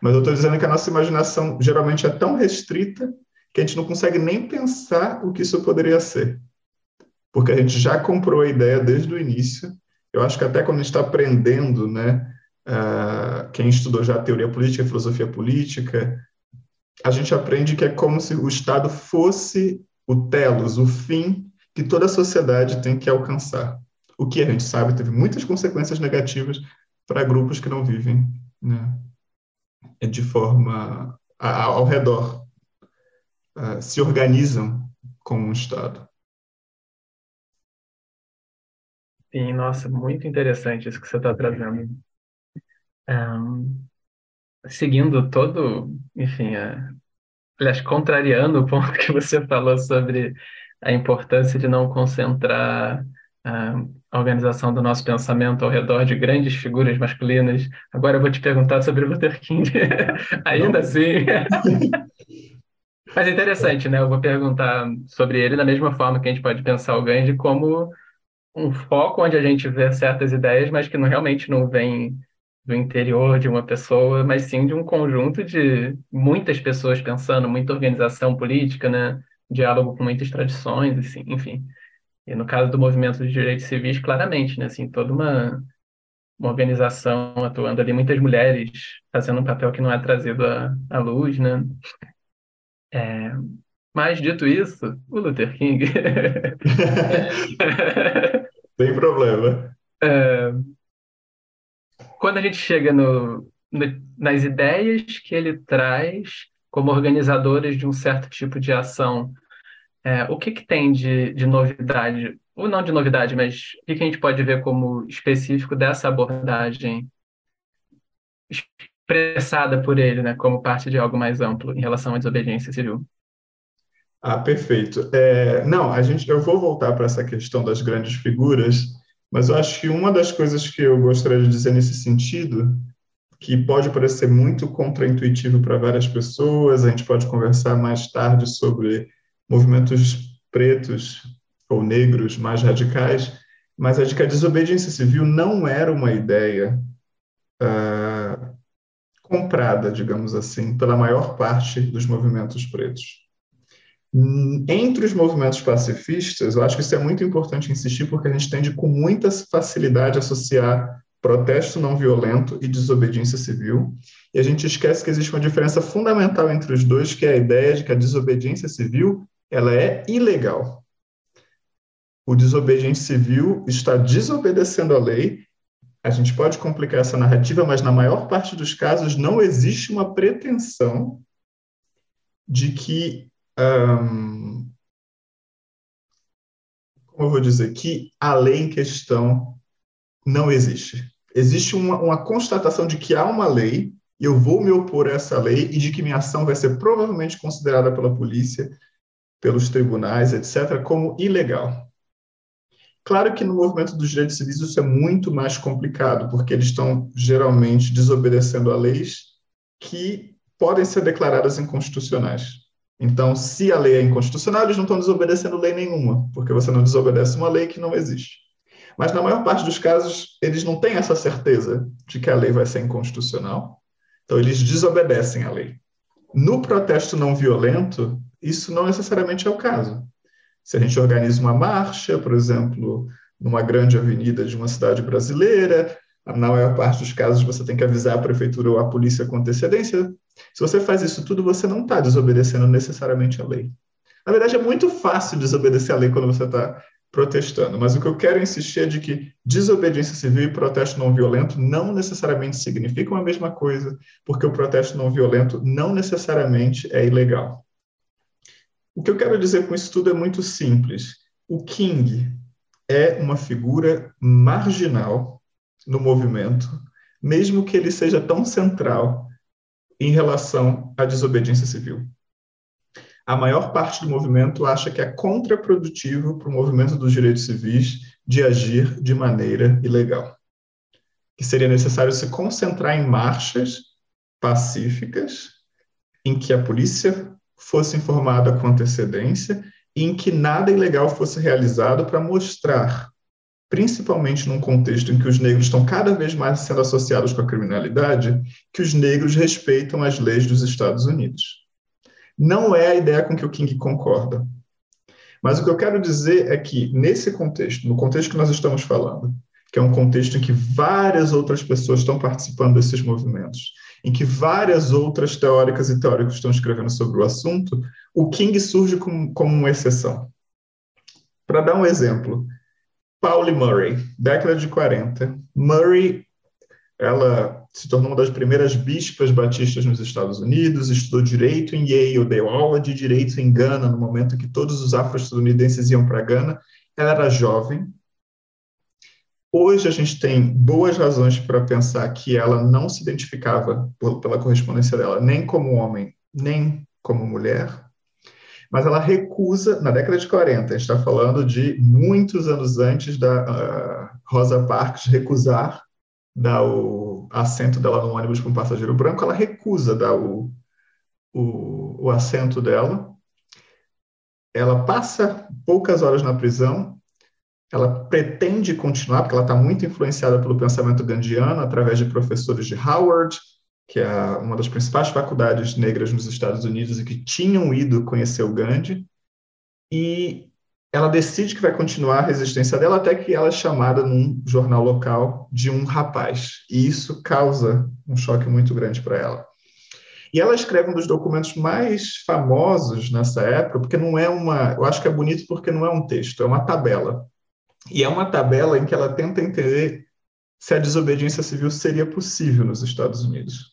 Mas eu estou dizendo que a nossa imaginação geralmente é tão restrita que a gente não consegue nem pensar o que isso poderia ser. Porque a gente já comprou a ideia desde o início. Eu acho que até quando a gente está aprendendo, né, uh, quem estudou já teoria política, filosofia política, a gente aprende que é como se o Estado fosse o telos, o fim que toda a sociedade tem que alcançar. O que a gente sabe teve muitas consequências negativas para grupos que não vivem né, de forma ao redor, se organizam como um Estado. Sim, nossa, muito interessante isso que você está trazendo. Um, seguindo todo, enfim, a, aliás, contrariando o ponto que você falou sobre a importância de não concentrar a organização do nosso pensamento ao redor de grandes figuras masculinas. Agora eu vou te perguntar sobre Luther King. Ainda assim. Mas é interessante, né? Eu vou perguntar sobre ele da mesma forma que a gente pode pensar o Gandhi como um foco onde a gente vê certas ideias, mas que não, realmente não vem do interior de uma pessoa, mas sim de um conjunto de muitas pessoas pensando, muita organização política, né? Diálogo com muitas tradições, assim, enfim. E no caso do movimento de direitos civis, claramente, né? Assim, toda uma, uma organização atuando ali, muitas mulheres fazendo um papel que não é trazido à, à luz, né? É, mas, dito isso, o Luther King... Sem problema. É, quando a gente chega no, no, nas ideias que ele traz como organizadores de um certo tipo de ação é, o que, que tem de, de novidade, ou não de novidade, mas o que, que a gente pode ver como específico dessa abordagem expressada por ele, né, como parte de algo mais amplo em relação à desobediência civil? Ah, perfeito. É, não, a gente, eu vou voltar para essa questão das grandes figuras, mas eu acho que uma das coisas que eu gostaria de dizer nesse sentido, que pode parecer muito contraintuitivo para várias pessoas, a gente pode conversar mais tarde sobre movimentos pretos ou negros mais radicais, mas a de que a desobediência civil não era uma ideia uh, comprada, digamos assim, pela maior parte dos movimentos pretos. Entre os movimentos pacifistas, eu acho que isso é muito importante insistir, porque a gente tende com muita facilidade associar protesto não violento e desobediência civil, e a gente esquece que existe uma diferença fundamental entre os dois, que é a ideia de que a desobediência civil ela é ilegal. O desobediente civil está desobedecendo a lei. A gente pode complicar essa narrativa, mas na maior parte dos casos não existe uma pretensão de que, um, como eu vou dizer, que a lei em questão não existe. Existe uma, uma constatação de que há uma lei e eu vou me opor a essa lei e de que minha ação vai ser provavelmente considerada pela polícia pelos tribunais, etc., como ilegal. Claro que no movimento dos direitos civis isso é muito mais complicado, porque eles estão geralmente desobedecendo a leis que podem ser declaradas inconstitucionais. Então, se a lei é inconstitucional, eles não estão desobedecendo lei nenhuma, porque você não desobedece uma lei que não existe. Mas na maior parte dos casos, eles não têm essa certeza de que a lei vai ser inconstitucional, então eles desobedecem a lei. No protesto não violento, isso não necessariamente é o caso. Se a gente organiza uma marcha, por exemplo, numa grande avenida de uma cidade brasileira, na maior parte dos casos você tem que avisar a prefeitura ou a polícia com antecedência. Se você faz isso tudo, você não está desobedecendo necessariamente a lei. Na verdade, é muito fácil desobedecer a lei quando você está protestando, mas o que eu quero insistir é de que desobediência civil e protesto não violento não necessariamente significam a mesma coisa, porque o protesto não violento não necessariamente é ilegal. O que eu quero dizer com isso tudo é muito simples. O King é uma figura marginal no movimento, mesmo que ele seja tão central em relação à desobediência civil. A maior parte do movimento acha que é contraprodutivo para o movimento dos direitos civis de agir de maneira ilegal. Que seria necessário se concentrar em marchas pacíficas, em que a polícia fosse informada com antecedência e em que nada ilegal fosse realizado para mostrar principalmente num contexto em que os negros estão cada vez mais sendo associados com a criminalidade, que os negros respeitam as leis dos Estados Unidos. Não é a ideia com que o King concorda. Mas o que eu quero dizer é que, nesse contexto, no contexto que nós estamos falando, que é um contexto em que várias outras pessoas estão participando desses movimentos, em que várias outras teóricas e teóricos estão escrevendo sobre o assunto, o King surge como, como uma exceção. Para dar um exemplo, Pauli Murray, década de 40. Murray, ela se tornou uma das primeiras bispas batistas nos Estados Unidos, estudou direito em Yale, deu aula de direito em Gana, no momento que todos os afro-estadunidenses iam para Gana. Ela era jovem. Hoje a gente tem boas razões para pensar que ela não se identificava, pela correspondência dela, nem como homem, nem como mulher mas ela recusa, na década de 40, a gente está falando de muitos anos antes da uh, Rosa Parks recusar dar o assento dela no ônibus com um passageiro branco, ela recusa dar o, o, o assento dela. Ela passa poucas horas na prisão, ela pretende continuar, porque ela está muito influenciada pelo pensamento gandiano, através de professores de Howard, que é uma das principais faculdades negras nos Estados Unidos e que tinham ido conhecer o Gandhi, e ela decide que vai continuar a resistência dela até que ela é chamada num jornal local de um rapaz, e isso causa um choque muito grande para ela. E ela escreve um dos documentos mais famosos nessa época, porque não é uma, eu acho que é bonito porque não é um texto, é uma tabela. E é uma tabela em que ela tenta entender se a desobediência civil seria possível nos Estados Unidos.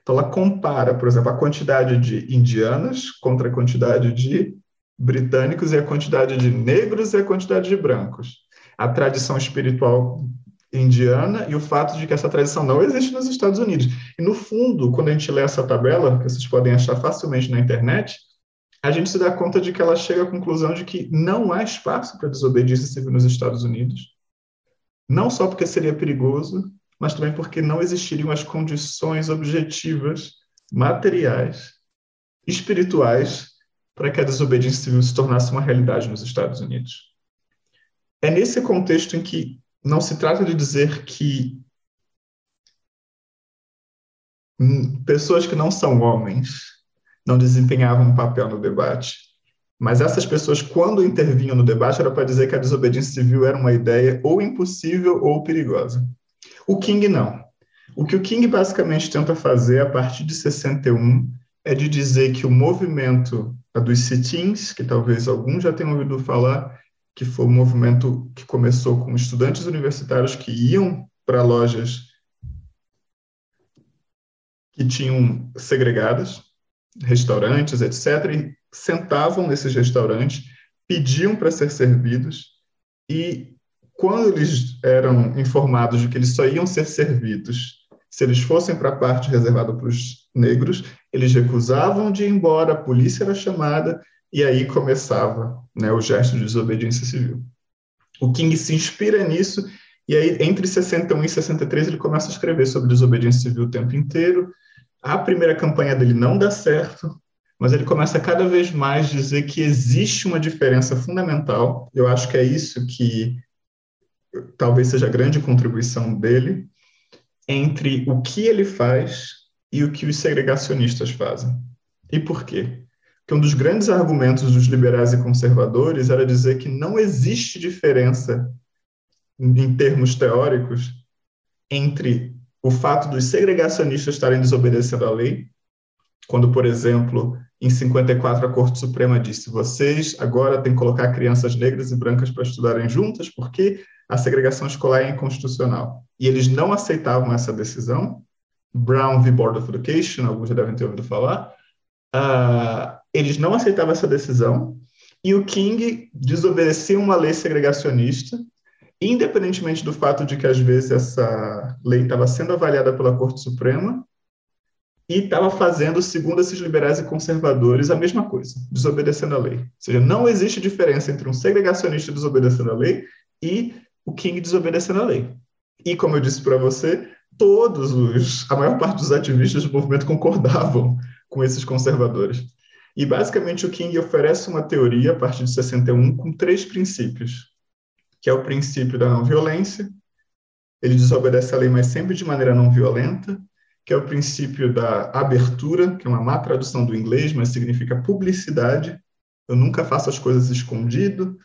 Então, ela compara, por exemplo, a quantidade de indianas contra a quantidade de britânicos e a quantidade de negros e a quantidade de brancos. A tradição espiritual indiana e o fato de que essa tradição não existe nos Estados Unidos. E, no fundo, quando a gente lê essa tabela, que vocês podem achar facilmente na internet, a gente se dá conta de que ela chega à conclusão de que não há espaço para desobediência civil nos Estados Unidos. Não só porque seria perigoso, mas também porque não existiriam as condições objetivas, materiais, espirituais, para que a desobediência civil se tornasse uma realidade nos Estados Unidos. É nesse contexto em que não se trata de dizer que pessoas que não são homens não desempenhavam um papel no debate, mas essas pessoas, quando intervinham no debate, era para dizer que a desobediência civil era uma ideia ou impossível ou perigosa. O King não. O que o King basicamente tenta fazer a partir de 61 é de dizer que o movimento dos sit-ins, que talvez alguns já tenham ouvido falar, que foi um movimento que começou com estudantes universitários que iam para lojas que tinham segregadas, restaurantes, etc., sentavam nesses restaurantes, pediam para ser servidos e quando eles eram informados de que eles só iam ser servidos se eles fossem para a parte reservada para os negros, eles recusavam de ir embora, a polícia era chamada e aí começava né, o gesto de desobediência civil. O King se inspira nisso e aí entre 61 e 63 ele começa a escrever sobre desobediência civil o tempo inteiro. A primeira campanha dele não dá certo, mas ele começa cada vez mais a dizer que existe uma diferença fundamental. Eu acho que é isso que talvez seja a grande contribuição dele entre o que ele faz e o que os segregacionistas fazem. E por quê? Porque um dos grandes argumentos dos liberais e conservadores era dizer que não existe diferença em termos teóricos entre o fato dos segregacionistas estarem desobedecendo à lei, quando, por exemplo, em 54 a Corte Suprema disse: vocês agora têm que colocar crianças negras e brancas para estudarem juntas, porque a segregação escolar é inconstitucional. E eles não aceitavam essa decisão. Brown v. Board of Education, alguns já devem ter ouvido falar. Uh, eles não aceitavam essa decisão e o King desobedecia uma lei segregacionista independentemente do fato de que às vezes essa lei estava sendo avaliada pela Corte Suprema e estava fazendo, segundo esses liberais e conservadores, a mesma coisa, desobedecendo a lei. Ou seja, não existe diferença entre um segregacionista desobedecendo a lei e o King desobedecendo a lei. E como eu disse para você, todos os, a maior parte dos ativistas do movimento concordavam com esses conservadores. E basicamente o King oferece uma teoria a partir de 61 com três princípios que é o princípio da não violência. Ele desobedece a lei, mas sempre de maneira não violenta, que é o princípio da abertura, que é uma má tradução do inglês, mas significa publicidade. Eu nunca faço as coisas escondido,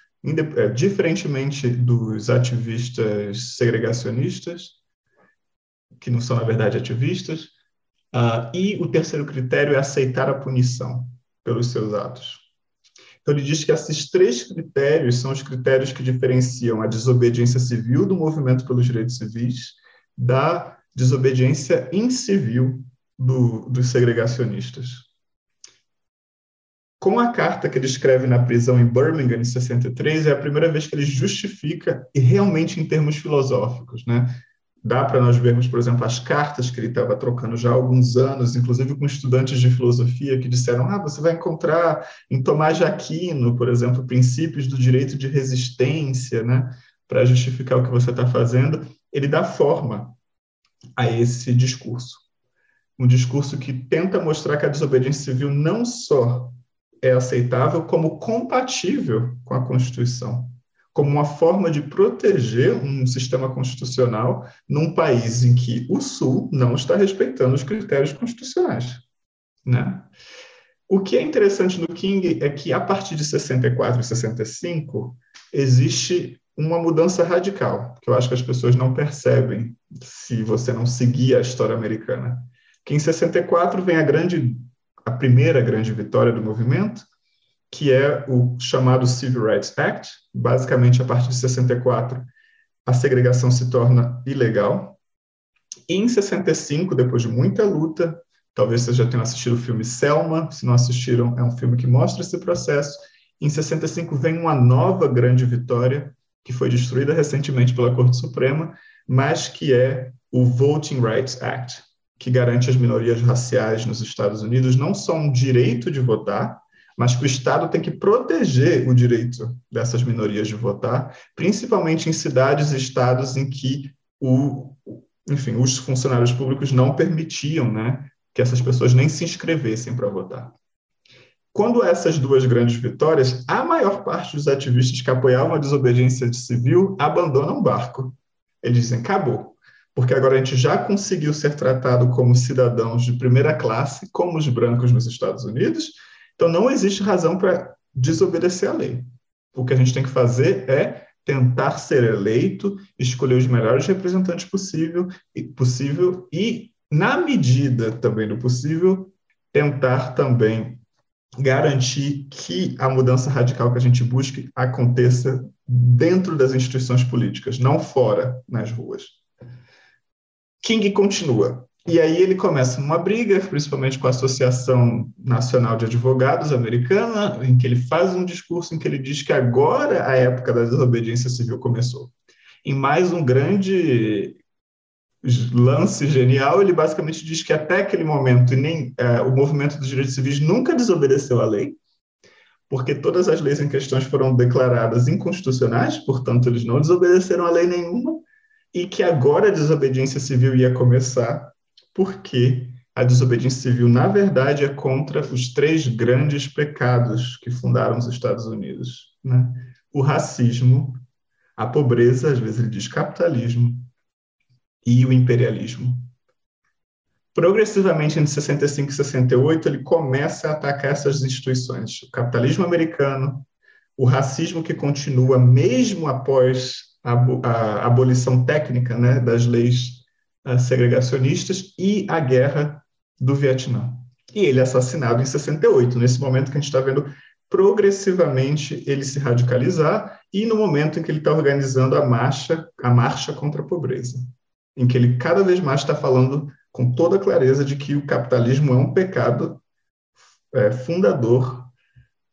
é, diferentemente dos ativistas segregacionistas, que não são, na verdade, ativistas. Uh, e o terceiro critério é aceitar a punição pelos seus atos. Então, ele diz que esses três critérios são os critérios que diferenciam a desobediência civil do movimento pelos direitos civis da desobediência incivil do, dos segregacionistas. Com a carta que ele escreve na prisão em Birmingham, em 63, é a primeira vez que ele justifica, e realmente em termos filosóficos, né? dá para nós vermos, por exemplo, as cartas que ele estava trocando já há alguns anos, inclusive com estudantes de filosofia que disseram: ah, você vai encontrar em Tomás de Aquino, por exemplo, princípios do direito de resistência, né, para justificar o que você está fazendo. Ele dá forma a esse discurso. Um discurso que tenta mostrar que a desobediência civil não só é aceitável, como compatível com a Constituição como uma forma de proteger um sistema constitucional num país em que o Sul não está respeitando os critérios constitucionais. Né? O que é interessante no King é que, a partir de 64 e 65, existe uma mudança radical, que eu acho que as pessoas não percebem se você não seguir a história americana. Que em 64 vem a grande, a primeira grande vitória do movimento, que é o chamado Civil Rights Act. Basicamente, a partir de 64, a segregação se torna ilegal. E em 65, depois de muita luta, talvez vocês já tenham assistido o filme Selma, se não assistiram, é um filme que mostra esse processo. Em 65 vem uma nova grande vitória, que foi destruída recentemente pela Corte Suprema, mas que é o Voting Rights Act, que garante às minorias raciais nos Estados Unidos não só um direito de votar, mas que o Estado tem que proteger o direito dessas minorias de votar, principalmente em cidades e estados em que o, enfim, os funcionários públicos não permitiam né, que essas pessoas nem se inscrevessem para votar. Quando essas duas grandes vitórias, a maior parte dos ativistas que apoiavam a desobediência civil abandonam o barco. Eles dizem: acabou, porque agora a gente já conseguiu ser tratado como cidadãos de primeira classe, como os brancos nos Estados Unidos, então, não existe razão para desobedecer à lei. O que a gente tem que fazer é tentar ser eleito, escolher os melhores representantes possível, possível e, na medida também do possível, tentar também garantir que a mudança radical que a gente busque aconteça dentro das instituições políticas, não fora nas ruas. King continua. E aí ele começa uma briga, principalmente com a Associação Nacional de Advogados americana, em que ele faz um discurso em que ele diz que agora a época da desobediência civil começou. Em mais um grande lance genial, ele basicamente diz que até aquele momento nem é, o movimento dos direitos civis nunca desobedeceu à lei, porque todas as leis em questão foram declaradas inconstitucionais, portanto eles não desobedeceram a lei nenhuma, e que agora a desobediência civil ia começar porque a desobediência civil, na verdade, é contra os três grandes pecados que fundaram os Estados Unidos: né? o racismo, a pobreza, às vezes ele diz capitalismo, e o imperialismo. Progressivamente, entre 65 e 68, ele começa a atacar essas instituições: o capitalismo americano, o racismo que continua mesmo após a, abolição técnica né, das leis uh, segregacionistas e a guerra do Vietnã. E ele é assassinado em 68, nesse momento que a gente está vendo progressivamente ele se radicalizar e no momento em que ele está organizando a marcha, a marcha contra a pobreza, em que ele cada vez mais está falando com toda clareza de que o capitalismo é um pecado é, fundador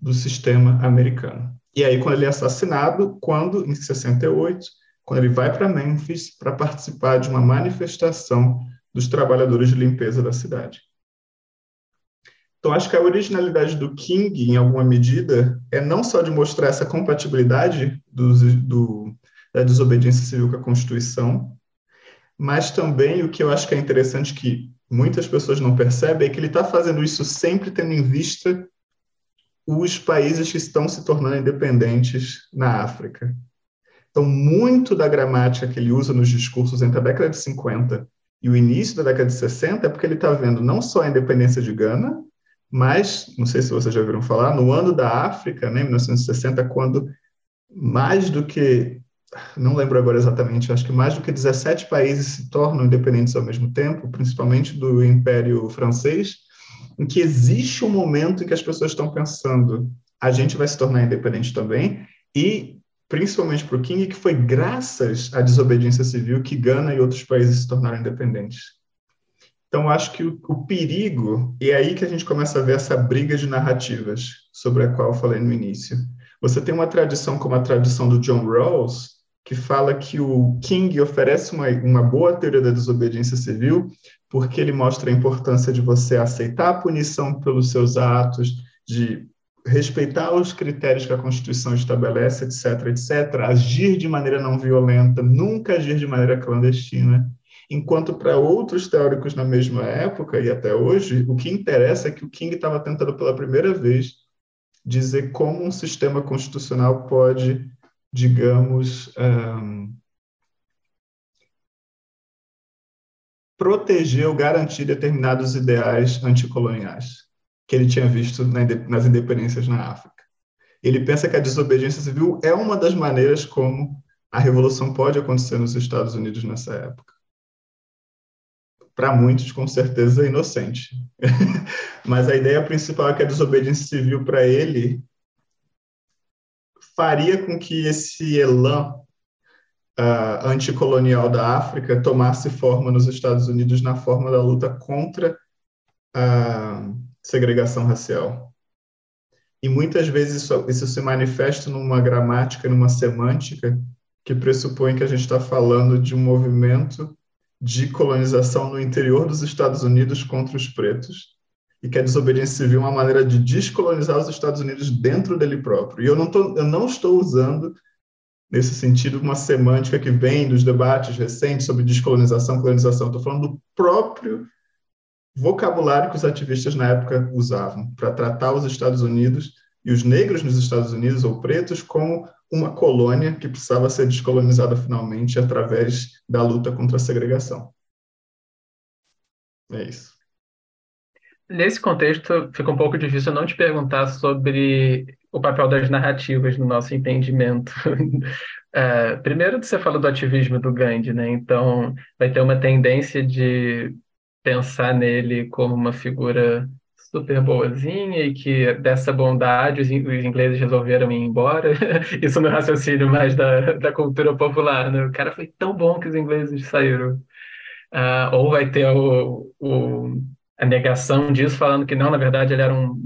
do sistema americano. E aí, quando ele é assassinado, quando, em 68, quando ele vai para Memphis para participar de uma manifestação dos trabalhadores de limpeza da cidade. Então, acho que a originalidade do King, em alguma medida, é não só de mostrar essa compatibilidade do, do, da desobediência civil com a Constituição, mas também o que eu acho que é interessante que muitas pessoas não percebem é que ele está fazendo isso sempre tendo em vista os países que estão se tornando independentes na África. Então, muito da gramática que ele usa nos discursos entre a década de 50 e o início da década de 60 é porque ele está vendo não só a independência de Gana, mas, não sei se vocês já ouviram falar, no ano da África, né, 1960, quando mais do que, não lembro agora exatamente, acho que mais do que 17 países se tornam independentes ao mesmo tempo, principalmente do Império Francês, em que existe um momento em que as pessoas estão pensando a gente vai se tornar independente também, e principalmente para o King, que foi graças à desobediência civil que Gana e outros países se tornaram independentes. Então, acho que o, o, perigo, e é aí que a gente começa a ver essa briga de narrativas sobre a qual eu falei no início. Você tem uma tradição como a tradição do John Rawls, que fala que o King oferece uma, uma boa teoria da desobediência civil, porque ele mostra a importância de você aceitar a punição pelos seus atos, de respeitar os critérios que a Constituição estabelece, etc., etc., agir de maneira não violenta, nunca agir de maneira clandestina. Enquanto para outros teóricos na mesma época e até hoje, o que interessa é que o King estava tentando pela primeira vez dizer como um sistema constitucional pode, digamos, um, proteger ou garantir determinados ideais anticoloniais que ele tinha visto nas independências na África. Ele pensa que a desobediência civil é uma das maneiras como a revolução pode acontecer nos Estados Unidos nessa época. Para muitos, com certeza, é inocente. Mas a ideia principal é que a desobediência civil, para ele, faria com que esse elan uh, anticolonial da África tomasse forma nos Estados Unidos na forma da luta contra a segregação racial. E muitas vezes isso, isso se manifesta numa gramática, numa semântica que pressupõe que a gente está falando de um movimento de colonização no interior dos Estados Unidos contra os pretos e que a desobediência civil é uma maneira de descolonizar os Estados Unidos dentro dele próprio. E eu não, tô, eu não estou usando, nesse sentido, uma semântica que vem dos debates recentes sobre descolonização, colonização. Estou falando do próprio vocabulário que os ativistas na época usavam para tratar os Estados Unidos e os negros nos Estados Unidos ou pretos como uma colônia que precisava ser descolonizada finalmente através da luta contra a segregação. É isso. Nesse contexto, fica um pouco difícil não te perguntar sobre o papel das narrativas no nosso entendimento. É, primeiro, você falou do ativismo do Gandhi, né? Então, vai ter uma tendência de pensar nele como uma figura super boazinha e que dessa bondade os, os ingleses resolveram ir embora. Isso no raciocínio mais da, da cultura popular, né? O cara foi tão bom que os ingleses saíram. Uh, ou vai ter o, o, a negação disso, falando que não, na verdade ele era um,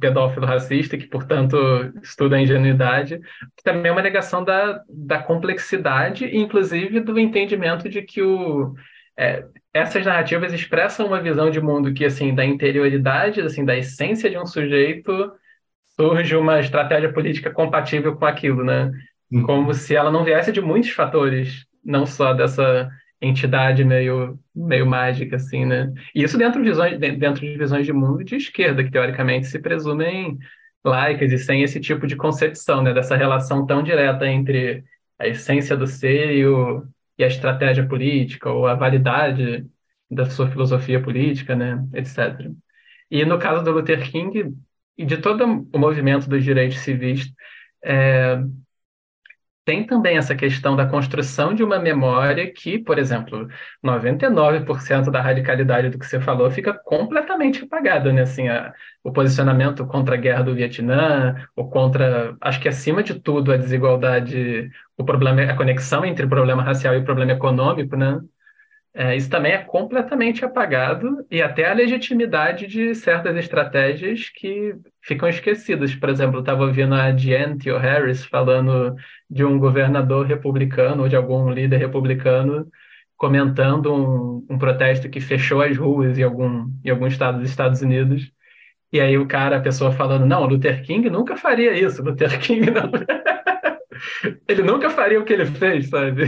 pedófilo racista, que, portanto, estuda a ingenuidade, que também é uma negação da, da complexidade, inclusive do entendimento de que o, é, essas narrativas expressam uma visão de mundo que, assim, da interioridade, assim, da essência de um sujeito, surge uma estratégia política compatível com aquilo, né? Hum. Como se ela não viesse de muitos fatores, não só dessa entidade meio, meio mágica, assim, né? E isso dentro de, visões, dentro de visões de mundo de esquerda, que teoricamente se presumem laicas e sem esse tipo de concepção, né? Dessa relação tão direta entre a essência do ser e o, e a estratégia política ou a validade da sua filosofia política, né, etc. E no caso do Luther King e de todo o movimento dos direitos civis, é, tem também essa questão da construção de uma memória que, por exemplo, 99% da radicalidade do que você falou fica completamente apagada, né? Assim, a, o posicionamento contra a guerra do Vietnã, ou contra, acho que acima de tudo, a desigualdade, o problema, a conexão entre o problema racial e o problema econômico, né? É, isso também é completamente apagado e até a legitimidade de certas estratégias que ficam esquecidas. Por exemplo, eu estava ouvindo a Theo Harris falando de um governador republicano ou de algum líder republicano comentando um, um protesto que fechou as ruas em algum, em algum estado dos Estados Unidos. E aí o cara, a pessoa falando, não, Luther King nunca faria isso, Luther King não... ele nunca faria o que ele fez, sabe?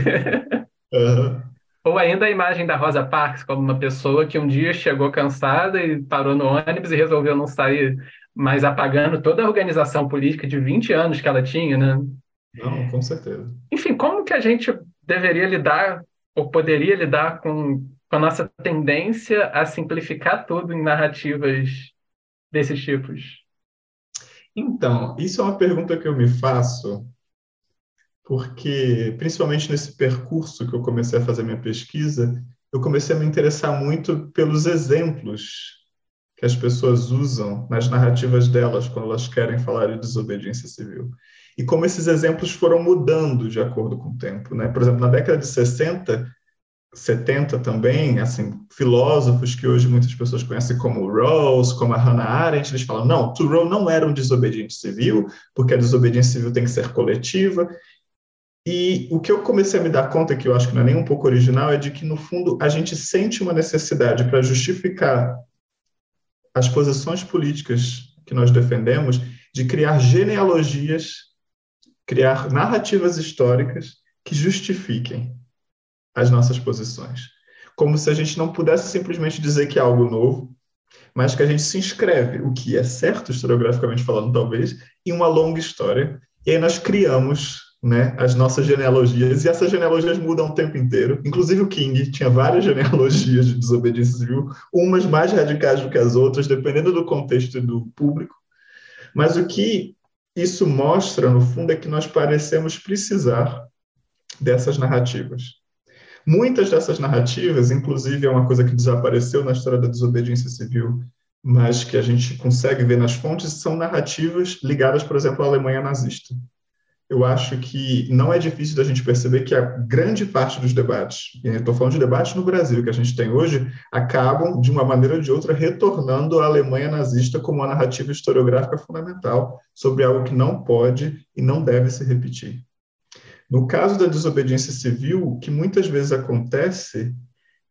Uhum. Ou ainda a imagem da Rosa Parks como uma pessoa que um dia chegou cansada e parou no ônibus e resolveu não sair, mais apagando toda a organização política de 20 anos que ela tinha, né? Não, com certeza. Enfim, como que a gente deveria lidar ou poderia lidar com, com a nossa tendência a simplificar tudo em narrativas desses tipos? Então, isso é uma pergunta que eu me faço porque, principalmente nesse percurso que eu comecei a fazer minha pesquisa, eu comecei a me interessar muito pelos exemplos que as pessoas usam nas narrativas delas quando elas querem falar de desobediência civil. E como esses exemplos foram mudando de acordo com o tempo. Né? Por exemplo, na década de 60, 70 também, assim, filósofos que hoje muitas pessoas conhecem como Rawls, como a Hannah Arendt, eles falam, não, Thoreau não era um desobediente civil, porque a desobediência civil tem que ser coletiva, e o que eu comecei a me dar conta, que eu acho que não é nem um pouco original, é de que, no fundo, a gente sente uma necessidade para justificar as posições políticas que nós defendemos de criar genealogias, criar narrativas históricas que justifiquem as nossas posições. Como se a gente não pudesse simplesmente dizer que é algo novo, mas que a gente se inscreve, o que é certo historiograficamente falando, talvez, em uma longa história, e aí nós criamos né, as nossas genealogias, e essas genealogias mudam o tempo inteiro. Inclusive o King tinha várias genealogias de desobediência civil, umas mais radicais do que as outras, dependendo do contexto do público. Mas o que isso mostra, no fundo, é que nós parecemos precisar dessas narrativas. Muitas dessas narrativas, inclusive, é uma coisa que desapareceu na história da desobediência civil, mas que a gente consegue ver nas fontes, são narrativas ligadas, por exemplo, à Alemanha nazista eu acho que não é difícil da gente perceber que a grande parte dos debates, e estou falando de debates no Brasil que a gente tem hoje, acabam, de uma maneira ou de outra, retornando à Alemanha nazista como uma narrativa historiográfica fundamental sobre algo que não pode e não deve se repetir. No caso da desobediência civil, o que muitas vezes acontece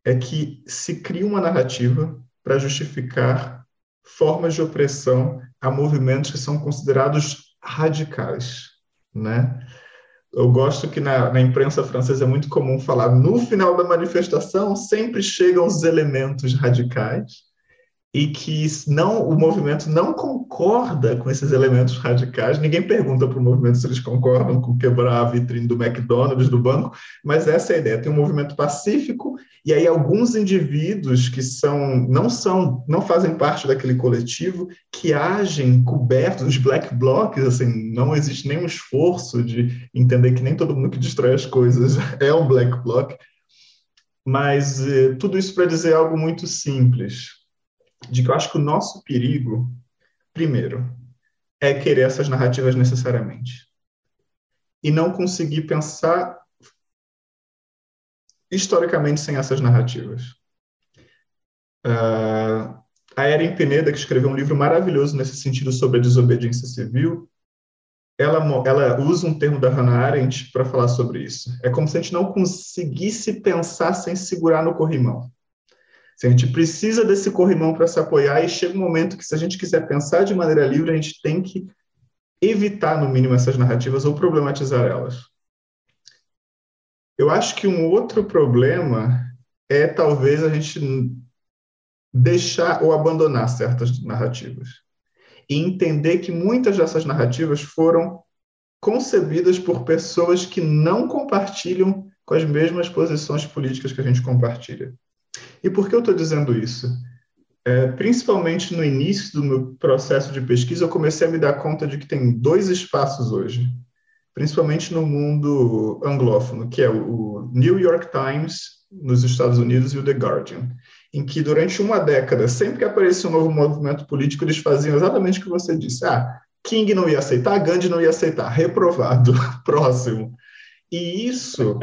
é que se cria uma narrativa para justificar formas de opressão a movimentos que são considerados radicais né? Eu gosto que na, na, imprensa francesa é muito comum falar no final da manifestação sempre chegam os elementos radicais e que não o movimento não concorda com esses elementos radicais. Ninguém pergunta para o movimento se eles concordam com quebrar a vitrine do McDonald's, do banco, mas essa é a ideia. Tem um movimento pacífico e aí alguns indivíduos que são não são não fazem parte daquele coletivo que agem cobertos, os black blocs, assim, não existe nenhum esforço de entender que nem todo mundo que destrói as coisas é um black bloc. Mas eh, tudo isso para dizer algo muito simples de que eu acho que o nosso perigo, primeiro, é querer essas narrativas necessariamente. E não conseguir pensar historicamente sem essas narrativas. Uh, a Erin Pineda, que escreveu um livro maravilhoso nesse sentido sobre a desobediência civil, ela, ela usa um termo da Hannah Arendt para falar sobre isso. É como se a gente não conseguisse pensar sem segurar no corrimão. Se a gente precisa desse corrimão para se apoiar, e chega um momento que, se a gente quiser pensar de maneira livre, a gente tem que evitar, no mínimo, essas narrativas ou problematizar elas. Eu acho que um outro problema é talvez a gente deixar ou abandonar certas narrativas e entender que muitas dessas narrativas foram concebidas por pessoas que não compartilham com as mesmas posições políticas que a gente compartilha. E por que eu estou dizendo isso? É, principalmente no início do meu processo de pesquisa, eu comecei a me dar conta de que tem dois espaços hoje. principalmente no mundo anglófono, que é o New York Times nos Estados Unidos e o The Guardian, em que durante uma década, sempre que aparecia um novo movimento político, eles faziam exatamente o que você disse. Ah, King não ia aceitar, Gandhi não ia aceitar, reprovado, próximo. E isso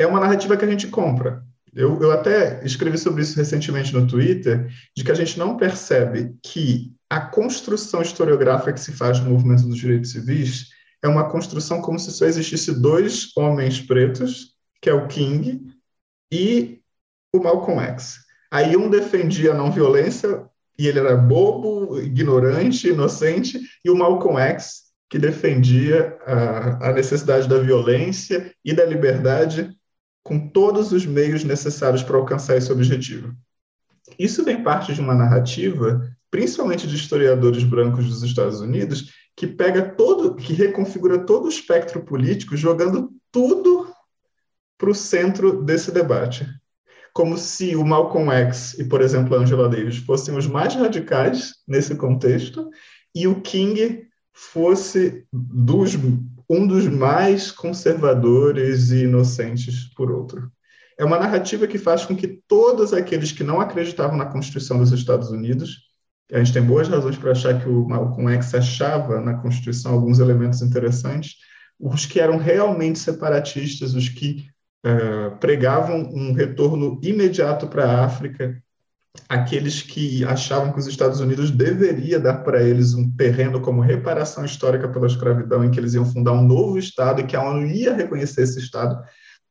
é uma narrativa que a gente compra. Eu, eu até escrevi sobre isso recentemente no Twitter, de que a gente não percebe que a construção historiográfica que se faz no movimento dos direitos civis é uma construção como se só existisse dois homens pretos, que é o King e o Malcolm X. Aí um defendia a não violência e ele era bobo, ignorante, inocente, e o Malcolm X que defendia a, a necessidade da violência e da liberdade com todos os meios necessários para alcançar esse objetivo. Isso vem parte de uma narrativa, principalmente de historiadores brancos dos Estados Unidos, que pega todo, que reconfigura todo o espectro político, jogando tudo para o centro desse debate. Como se o Malcolm X e, por exemplo, a Angela Davis fossem os mais radicais nesse contexto, e o King fosse dos um dos mais conservadores e inocentes por outro. É uma narrativa que faz com que todos aqueles que não acreditavam na Constituição dos Estados Unidos, a gente tem boas razões para achar que o Malcolm X achava na Constituição alguns elementos interessantes, os que eram realmente separatistas, os que uh, pregavam um retorno imediato para a África aqueles que achavam que os Estados Unidos deveria dar para eles um terreno como reparação histórica pela escravidão, em que eles iam fundar um novo Estado e que a ONU ia reconhecer esse Estado,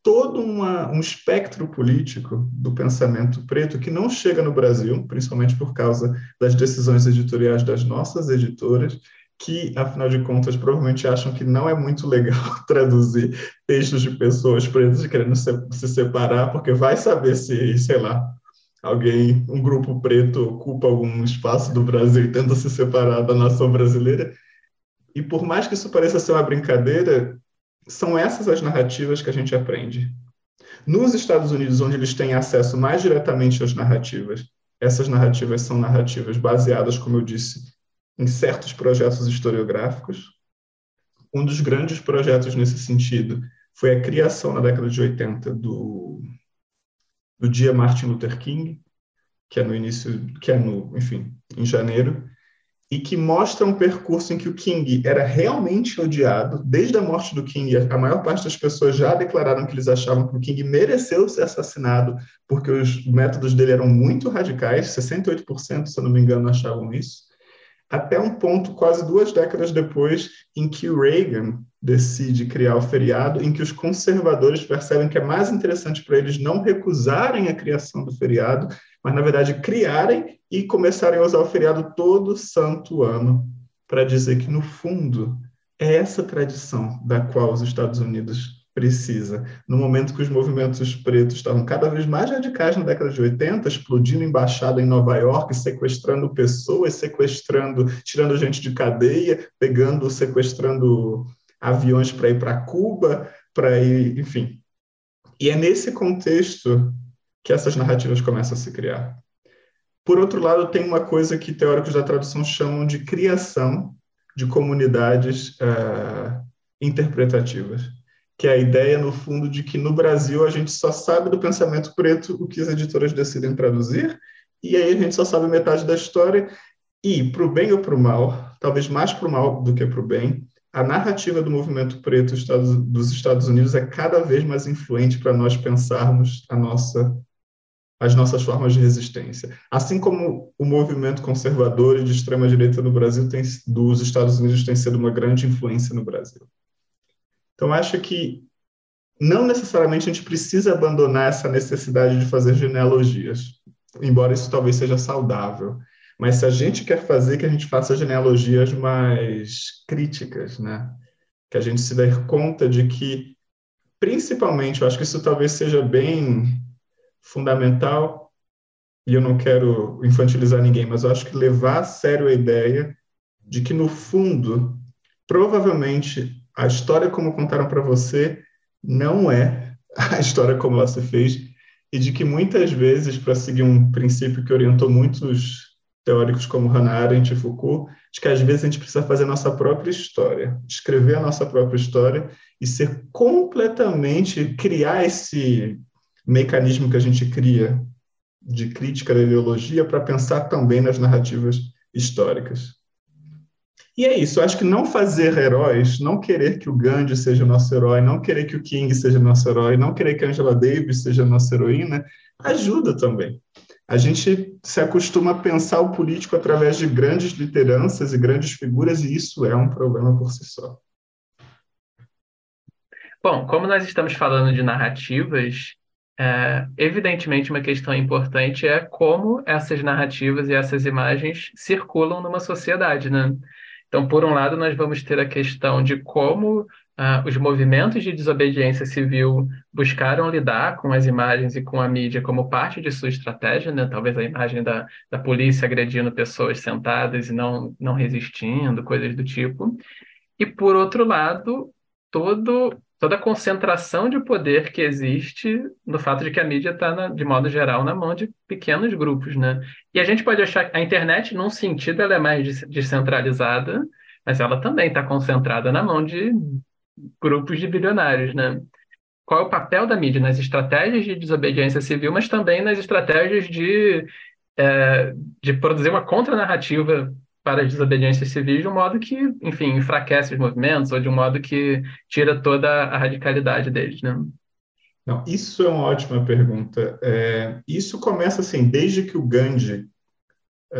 todo uma, um espectro político do pensamento preto que não chega no Brasil, principalmente por causa das decisões editoriais das nossas editoras, que, afinal de contas, provavelmente acham que não é muito legal traduzir textos de pessoas pretas querendo se, se separar, porque vai saber se, sei lá, alguém, um grupo preto ocupa algum espaço do Brasil e tenta se separar da nação brasileira. E por mais que isso pareça ser uma brincadeira, são essas as narrativas que a gente aprende. Nos Estados Unidos, onde eles têm acesso mais diretamente às narrativas, essas narrativas são narrativas baseadas, como eu disse, em certos projetos historiográficos. Um dos grandes projetos nesse sentido foi a criação, na década de 80, do do dia Martin Luther King, que é no início, que é no, enfim, em janeiro, e que mostra um percurso em que o King era realmente odiado. Desde a morte do King, a maior parte das pessoas já declararam que eles achavam que o King mereceu ser assassinado porque os métodos dele eram muito radicais, 68%, se eu não me engano, achavam isso. Até um ponto, quase duas décadas depois, em que Reagan decide criar o feriado, em que os conservadores percebem que é mais interessante para eles não recusarem a criação do feriado, mas, na verdade, criarem e começarem a usar o feriado todo santo ano, para dizer que, no fundo, é essa tradição da qual os Estados Unidos precisa. No momento que os movimentos pretos estavam cada vez mais radicais na década de 80, explodindo embaixada em Nova York, sequestrando pessoas, sequestrando, tirando gente de cadeia, pegando, sequestrando aviões para ir para Cuba, para ir, enfim. E é nesse contexto que essas narrativas começam a se criar. Por outro lado, tem uma coisa que teóricos da tradução chamam de criação de comunidades uh, interpretativas, que é a ideia, no fundo, de que no Brasil a gente só sabe do pensamento preto o que as editoras decidem traduzir, e aí a gente só sabe metade da história, e, para o bem ou para o mal, talvez mais para o mal do que para o bem, a narrativa do movimento preto dos Estados Unidos é cada vez mais influente para nós pensarmos a nossa, as nossas formas de resistência. Assim como o movimento conservador e de extrema direita no Brasil tem, dos Estados Unidos tem sido uma grande influência no Brasil. Então acho que não necessariamente a gente precisa abandonar essa necessidade de fazer genealogias, embora isso talvez seja saudável. Mas se a gente quer fazer, que a gente faça genealogias mais críticas, né? Que a gente se dê conta de que, principalmente, eu acho que isso talvez seja bem fundamental, e eu não quero infantilizar ninguém, mas eu acho que levar a sério a ideia de que, no fundo, provavelmente, a história como contaram para você não é a história como ela se fez, e de que muitas vezes, para seguir um princípio que orientou muitos teóricos como Hannah Arendt e Foucault, de que às vezes a gente precisa fazer a nossa própria história, escrever a nossa própria história e ser completamente, criar esse mecanismo que a gente cria de crítica da ideologia para pensar também nas narrativas históricas. E é isso, acho que não fazer heróis, não querer que o Gandhi seja nosso herói, não querer que o King seja nosso herói, não querer que a Angela Davis seja nossa heroína, ajuda também. A gente se acostuma a pensar o político através de grandes lideranças e grandes figuras, e isso é um problema por si só. Bom, como nós estamos falando de narrativas, é, evidentemente uma questão importante é como essas narrativas e essas imagens circulam numa sociedade, né? Então, por um lado, nós vamos ter a questão de como ah, os movimentos de desobediência civil buscaram lidar com as imagens e com a mídia como parte de sua estratégia, né? talvez a imagem da, da polícia agredindo pessoas sentadas e não, não resistindo, coisas do tipo. E, por outro lado, todo toda a concentração de poder que existe no fato de que a mídia está, de modo geral, na mão de pequenos grupos, né? E a gente pode achar que a internet, num sentido, ela é mais descentralizada, mas ela também está concentrada na mão de grupos de bilionários, né? Qual é o papel da mídia nas estratégias de desobediência civil, mas também nas estratégias de, é, de produzir uma contranarrativa para a desobediência civil de um modo que, enfim, enfraquece os movimentos ou de um modo que tira toda a radicalidade deles, né? Não, isso é uma ótima pergunta. É, isso começa assim, desde que o Gandhi é,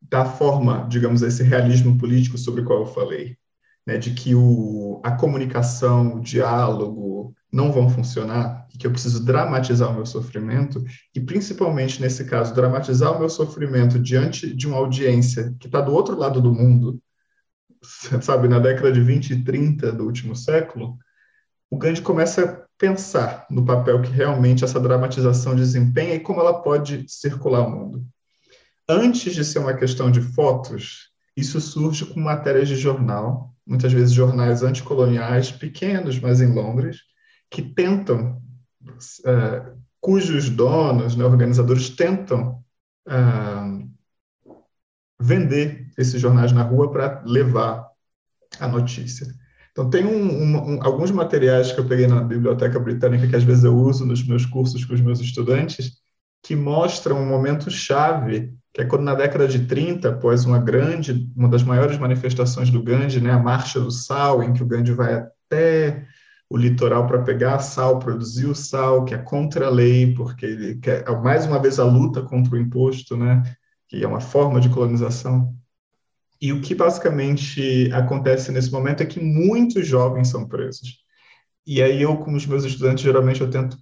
dá forma, digamos, a esse realismo político sobre o qual eu falei, né, de que o, a comunicação, o diálogo, não vão funcionar e que eu preciso dramatizar o meu sofrimento e principalmente nesse caso dramatizar o meu sofrimento diante de uma audiência que está do outro lado do mundo, sabe, na década de 20 e 30 do último século, o Gandhi começa a pensar no papel que realmente essa dramatização desempenha e como ela pode circular o mundo. Antes de ser uma questão de fotos, isso surge com matérias de jornal, muitas vezes jornais anticoloniais pequenos, mas em Londres, que tentam, uh, cujos donos, né, organizadores, tentam uh, vender esses jornais na rua para levar a notícia. Então, tem um, um, alguns materiais que eu peguei na Biblioteca Britânica, que às vezes eu uso nos meus cursos com os meus estudantes, que mostram um momento chave, que é quando na década de 30, após uma grande, uma das maiores manifestações do Gandhi, né, a Marcha do Sal, em que o Gandhi vai até o litoral para pegar sal, produzir o sal, que é contra a lei, porque ele quer, mais uma vez, a luta contra o imposto, né? que é uma forma de colonização. E o que basicamente acontece nesse momento é que muitos jovens são presos. E aí eu, com os meus estudantes, geralmente eu tento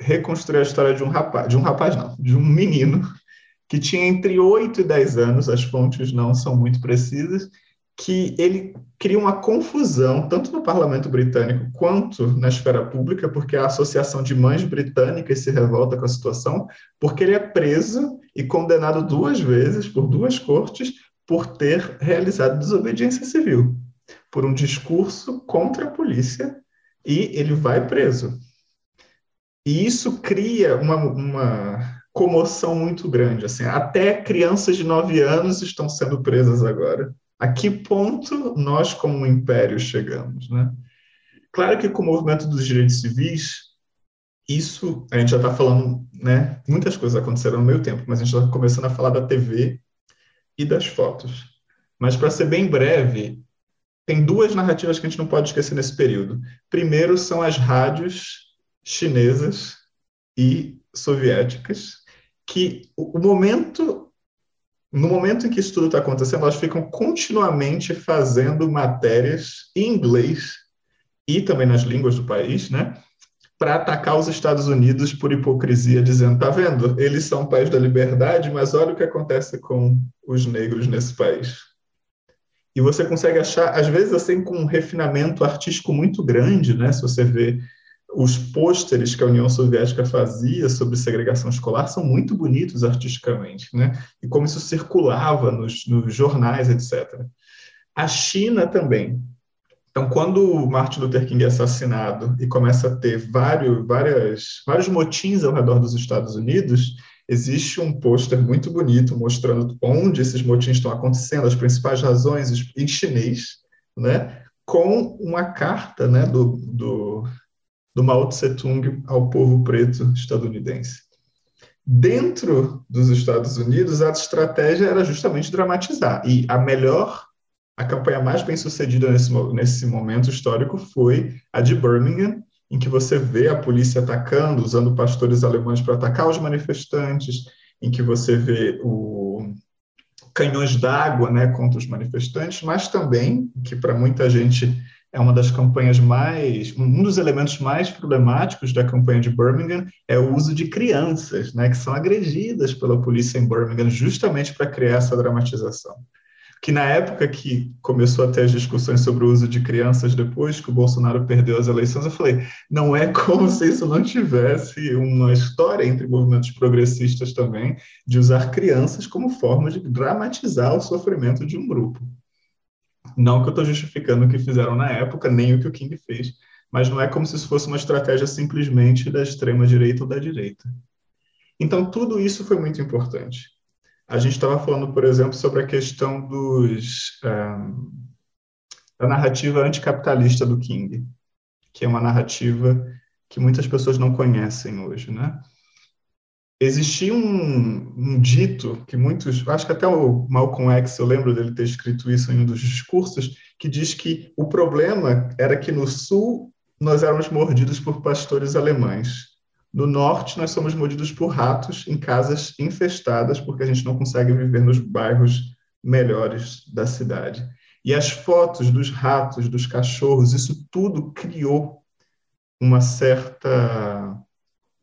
reconstruir a história de um rapaz, de um rapaz não, de um menino que tinha entre 8 e 10 anos, as fontes não são muito precisas, que ele cria uma confusão, tanto no parlamento britânico quanto na esfera pública, porque a Associação de Mães Britânicas se revolta com a situação, porque ele é preso e condenado duas vezes por duas cortes por ter realizado desobediência civil, por um discurso contra a polícia, e ele vai preso. E isso cria uma, uma comoção muito grande. Assim, até crianças de nove anos estão sendo presas agora a que ponto nós, como um império, chegamos. Né? Claro que com o movimento dos direitos civis, isso, a gente já está falando, né, muitas coisas aconteceram no meio tempo, mas a gente está começando a falar da TV e das fotos. Mas, para ser bem breve, tem duas narrativas que a gente não pode esquecer nesse período. Primeiro são as rádios chinesas e soviéticas, que o momento no momento em que isso tudo está acontecendo, elas ficam continuamente fazendo matérias em inglês e também nas línguas do país, né? Para atacar os Estados Unidos por hipocrisia, dizendo: tá vendo? Eles são o país da liberdade, mas olha o que acontece com os negros nesse país. E você consegue achar, às vezes, assim, com um refinamento artístico muito grande, né? Se você vê os pôsteres que a União Soviética fazia sobre segregação escolar são muito bonitos artisticamente, né? E como isso circulava nos, nos jornais, etc. A China também. Então, quando Martin Luther King é assassinado e começa a ter vários, várias, vários motins ao redor dos Estados Unidos, existe um pôster muito bonito mostrando onde esses motins estão acontecendo, as principais razões em chinês, né? com uma carta né, do, do, do Mao Tse Tung ao povo preto estadunidense. Dentro dos Estados Unidos, a estratégia era justamente dramatizar. E a melhor, a campanha mais bem sucedida nesse, nesse momento histórico foi a de Birmingham, em que você vê a polícia atacando, usando pastores alemães para atacar os manifestantes, em que você vê o canhões d'água né, contra os manifestantes, mas também, que para muita gente é uma das campanhas mais, um dos elementos mais problemáticos da campanha de Birmingham é o uso de crianças, né, que são agredidas pela polícia em Birmingham justamente para criar essa dramatização que na época que começou a ter as discussões sobre o uso de crianças depois que o Bolsonaro perdeu as eleições, eu falei, não é como se isso não tivesse uma história entre movimentos progressistas também de usar crianças como forma de dramatizar o sofrimento de um grupo. Não que eu estou justificando o que fizeram na época, nem o que o King fez, mas não é como se isso fosse uma estratégia simplesmente da extrema direita ou da direita. Então, tudo isso foi muito importante. A gente estava falando, por exemplo, sobre a questão dos, um, da narrativa anticapitalista do King, que é uma narrativa que muitas pessoas não conhecem hoje, né? Existia um, um, dito que muitos, acho que até o Malcolm X, eu lembro dele ter escrito isso em um dos discursos, que diz que o problema era que no Sul nós éramos mordidos por pastores alemães no norte, nós somos mordidos por ratos em casas infestadas, porque a gente não consegue viver nos bairros melhores da cidade. E as fotos dos ratos, dos cachorros, isso tudo criou uma certa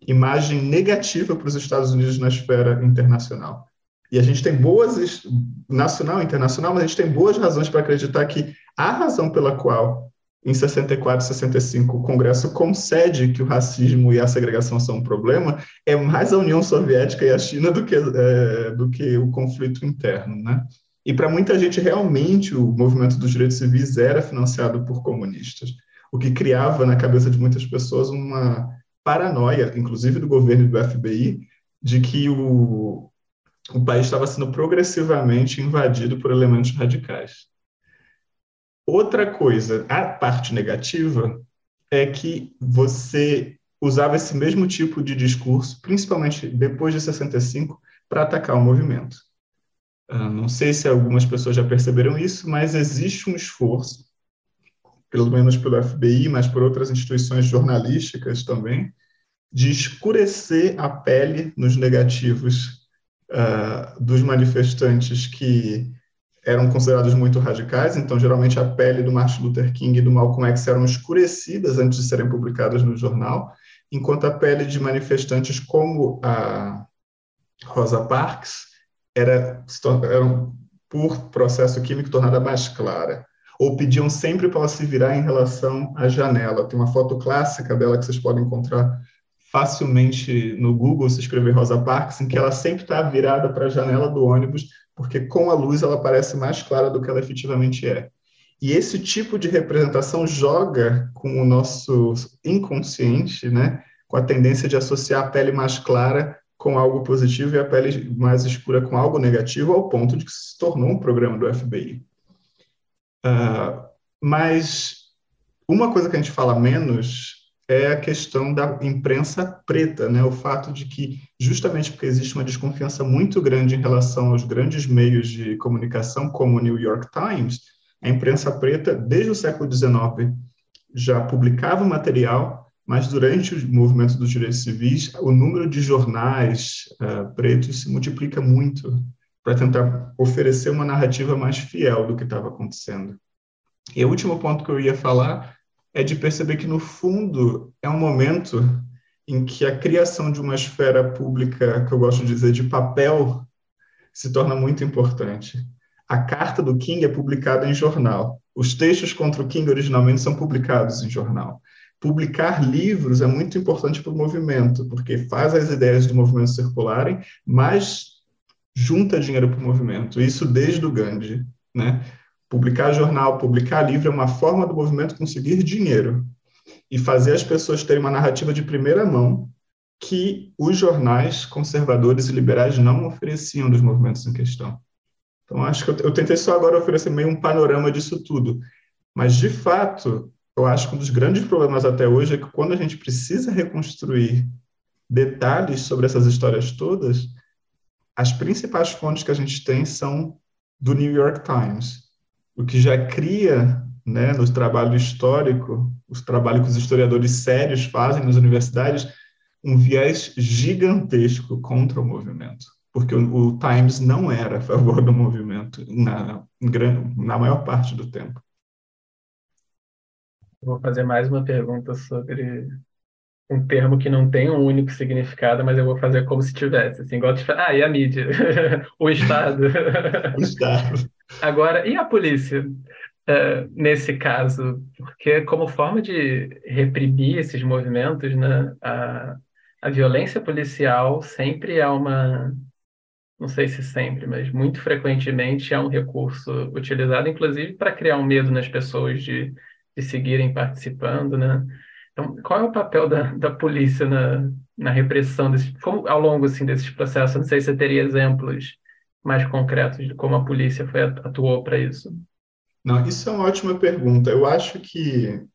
imagem negativa para os Estados Unidos na esfera internacional. E a gente tem boas, nacional e internacional, mas a gente tem boas razões para acreditar que a razão pela qual em 64 e 65 o Congresso concede que o racismo e a segregação são um problema, é mais a União Soviética e a China do que, é, do que o conflito interno, né? E para muita gente, realmente, o movimento dos direitos civis era financiado por comunistas, o que criava na cabeça de muitas pessoas uma paranoia, inclusive do governo e do FBI, de que o, o país estava sendo progressivamente invadido por elementos radicais. Outra coisa, a parte negativa é que você usava esse mesmo tipo de discurso, principalmente depois de 65, para atacar o movimento. Uh, não sei se algumas pessoas já perceberam isso, mas existe um esforço, pelo menos pelo FBI, mas por outras instituições jornalísticas também, de escurecer a pele nos negativos uh, dos manifestantes que eram considerados muito radicais, então geralmente a pele do Martin Luther King e do Malcolm X eram escurecidas antes de serem publicadas no jornal, enquanto a pele de manifestantes como a Rosa Parks era, era por processo químico tornada mais clara, ou pediam sempre para ela se virar em relação à janela. Tem uma foto clássica dela que vocês podem encontrar facilmente no Google, se escrever Rosa Parks, em que ela sempre está virada para a janela do ônibus, porque com a luz ela parece mais clara do que ela efetivamente é. E esse tipo de representação joga com o nosso inconsciente, né, com a tendência de associar a pele mais clara com algo positivo e a pele mais escura com algo negativo, ao ponto de que se tornou um programa do FBI. Uh, mas uma coisa que a gente fala menos é a questão da imprensa preta, né? O fato de que, justamente porque existe uma desconfiança muito grande em relação aos grandes meios de comunicação, como o New York Times, a imprensa preta, desde o século XIX, já publicava material, mas durante o movimento dos direitos civis, o número de jornais uh, pretos se multiplica muito para tentar oferecer uma narrativa mais fiel do que estava acontecendo. E o último ponto que eu ia falar é de perceber que, no fundo, é um momento em que a criação de uma esfera pública, que eu gosto de dizer de papel, se torna muito importante. A carta do King é publicada em jornal. Os textos contra o King originalmente são publicados em jornal. Publicar livros é muito importante para o movimento, porque faz as ideias do movimento circularem, mas junta dinheiro para o movimento. Isso desde o Gandhi, né? Publicar jornal, publicar livro é uma forma do movimento conseguir dinheiro e fazer as pessoas terem uma narrativa de primeira mão que os jornais conservadores e liberais não ofereciam dos movimentos em questão. Então, acho que eu, eu tentei só agora oferecer meio um panorama disso tudo. Mas, de fato, eu acho que um dos grandes problemas até hoje é que quando a gente precisa reconstruir detalhes sobre essas histórias todas, as principais fontes que a gente tem são do New York Times, o que já cria, né, no trabalho histórico, os trabalhos que os historiadores sérios fazem nas universidades, um viés gigantesco contra o movimento, porque o, o Times não era a favor do movimento na, na maior parte do tempo. Vou fazer mais uma pergunta sobre um termo que não tem um único significado, mas eu vou fazer como se tivesse. Assim, igual te... Ah, e a mídia? o Estado? o Estado. Agora, e a polícia? Uh, nesse caso, porque como forma de reprimir esses movimentos, né, a, a violência policial sempre é uma, não sei se sempre, mas muito frequentemente é um recurso utilizado, inclusive para criar um medo nas pessoas de, de seguirem participando, né? Então, qual é o papel da, da polícia na, na repressão desse, como, ao longo assim, desses processos? Não sei se você teria exemplos mais concretos de como a polícia foi, atuou para isso. Não, isso é uma ótima pergunta. Eu acho que,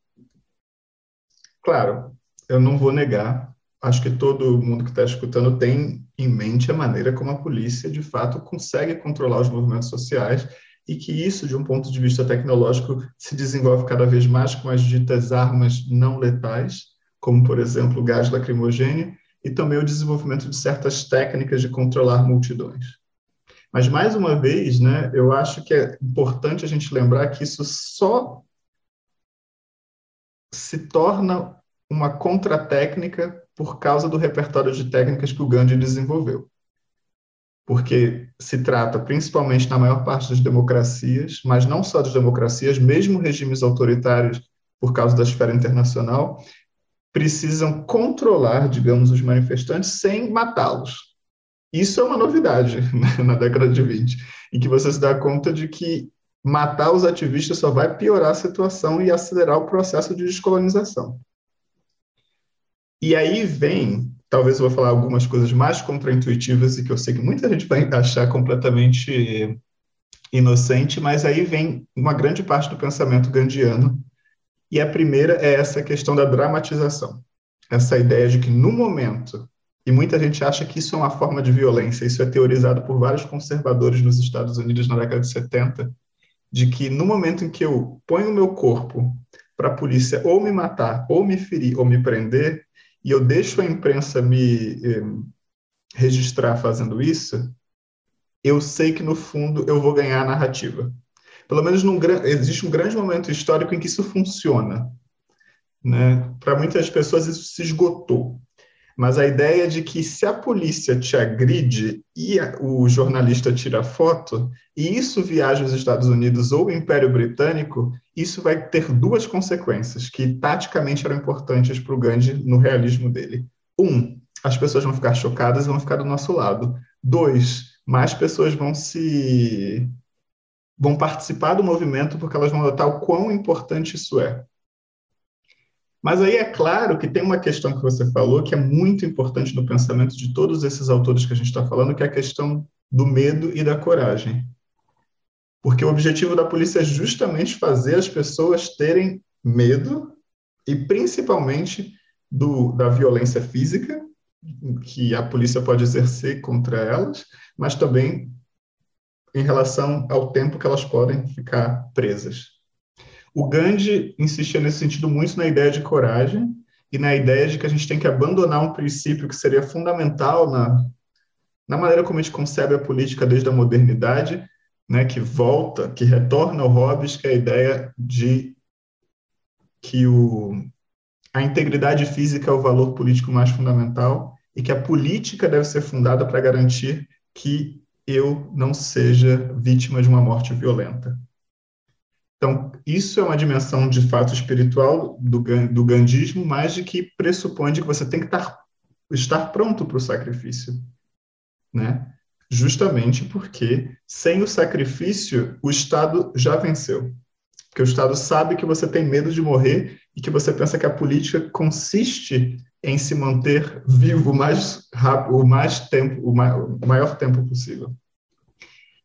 claro, eu não vou negar, acho que todo mundo que está escutando tem em mente a maneira como a polícia, de fato, consegue controlar os movimentos sociais e que isso, de um ponto de vista tecnológico, se desenvolve cada vez mais com as ditas armas não letais, como, por exemplo, o gás lacrimogêneo, e também o desenvolvimento de certas técnicas de controlar multidões. Mas, mais uma vez, né, eu acho que é importante a gente lembrar que isso só se torna uma contratécnica por causa do repertório de técnicas que o Gandhi desenvolveu porque se trata principalmente na maior parte das democracias, mas não só das democracias, mesmo regimes autoritários, por causa da esfera internacional, precisam controlar, digamos, os manifestantes sem matá-los. Isso é uma novidade né, na década de 20, em que você se dá conta de que matar os ativistas só vai piorar a situação e acelerar o processo de descolonização. E aí vem talvez eu vou falar algumas coisas mais contraintuitivas e que eu sei que muita gente vai achar completamente inocente, mas aí vem uma grande parte do pensamento gandiano. E a primeira é essa questão da dramatização. Essa ideia de que no momento, e muita gente acha que isso é uma forma de violência, isso é teorizado por vários conservadores nos Estados Unidos na década de 70, de que no momento em que eu ponho o meu corpo para a polícia ou me matar, ou me ferir, ou me prender, e eu deixo a imprensa me eh, registrar fazendo isso, eu sei que no fundo eu vou ganhar a narrativa. Pelo menos num, existe um grande momento histórico em que isso funciona. Né? Para muitas pessoas isso se esgotou. Mas a ideia de que se a polícia te agride e o jornalista tira foto, e isso viaja aos Estados Unidos ou o Império Britânico, isso vai ter duas consequências que taticamente eram importantes para o Gandhi no realismo dele. Um, as pessoas vão ficar chocadas e vão ficar do nosso lado. Dois, mais pessoas vão se vão participar do movimento porque elas vão notar o quão importante isso é. Mas aí é claro que tem uma questão que você falou que é muito importante no pensamento de todos esses autores que a gente está falando, que é a questão do medo e da coragem. Porque o objetivo da polícia é justamente fazer as pessoas terem medo e principalmente do, da violência física que a polícia pode exercer contra elas, mas também em relação ao tempo que elas podem ficar presas. O Gandhi insistia nesse sentido muito na ideia de coragem e na ideia de que a gente tem que abandonar um princípio que seria fundamental na, na maneira como a gente concebe a política desde a modernidade, né, que volta, que retorna ao Hobbes, que é a ideia de que o, a integridade física é o valor político mais fundamental e que a política deve ser fundada para garantir que eu não seja vítima de uma morte violenta. Então, isso é uma dimensão de fato espiritual do, do gandismo, mas de que pressupõe de que você tem que estar, estar pronto para o sacrifício, né? Justamente porque sem o sacrifício o Estado já venceu. Porque o Estado sabe que você tem medo de morrer e que você pensa que a política consiste em se manter vivo mais rápido, o mais tempo, o maior tempo possível.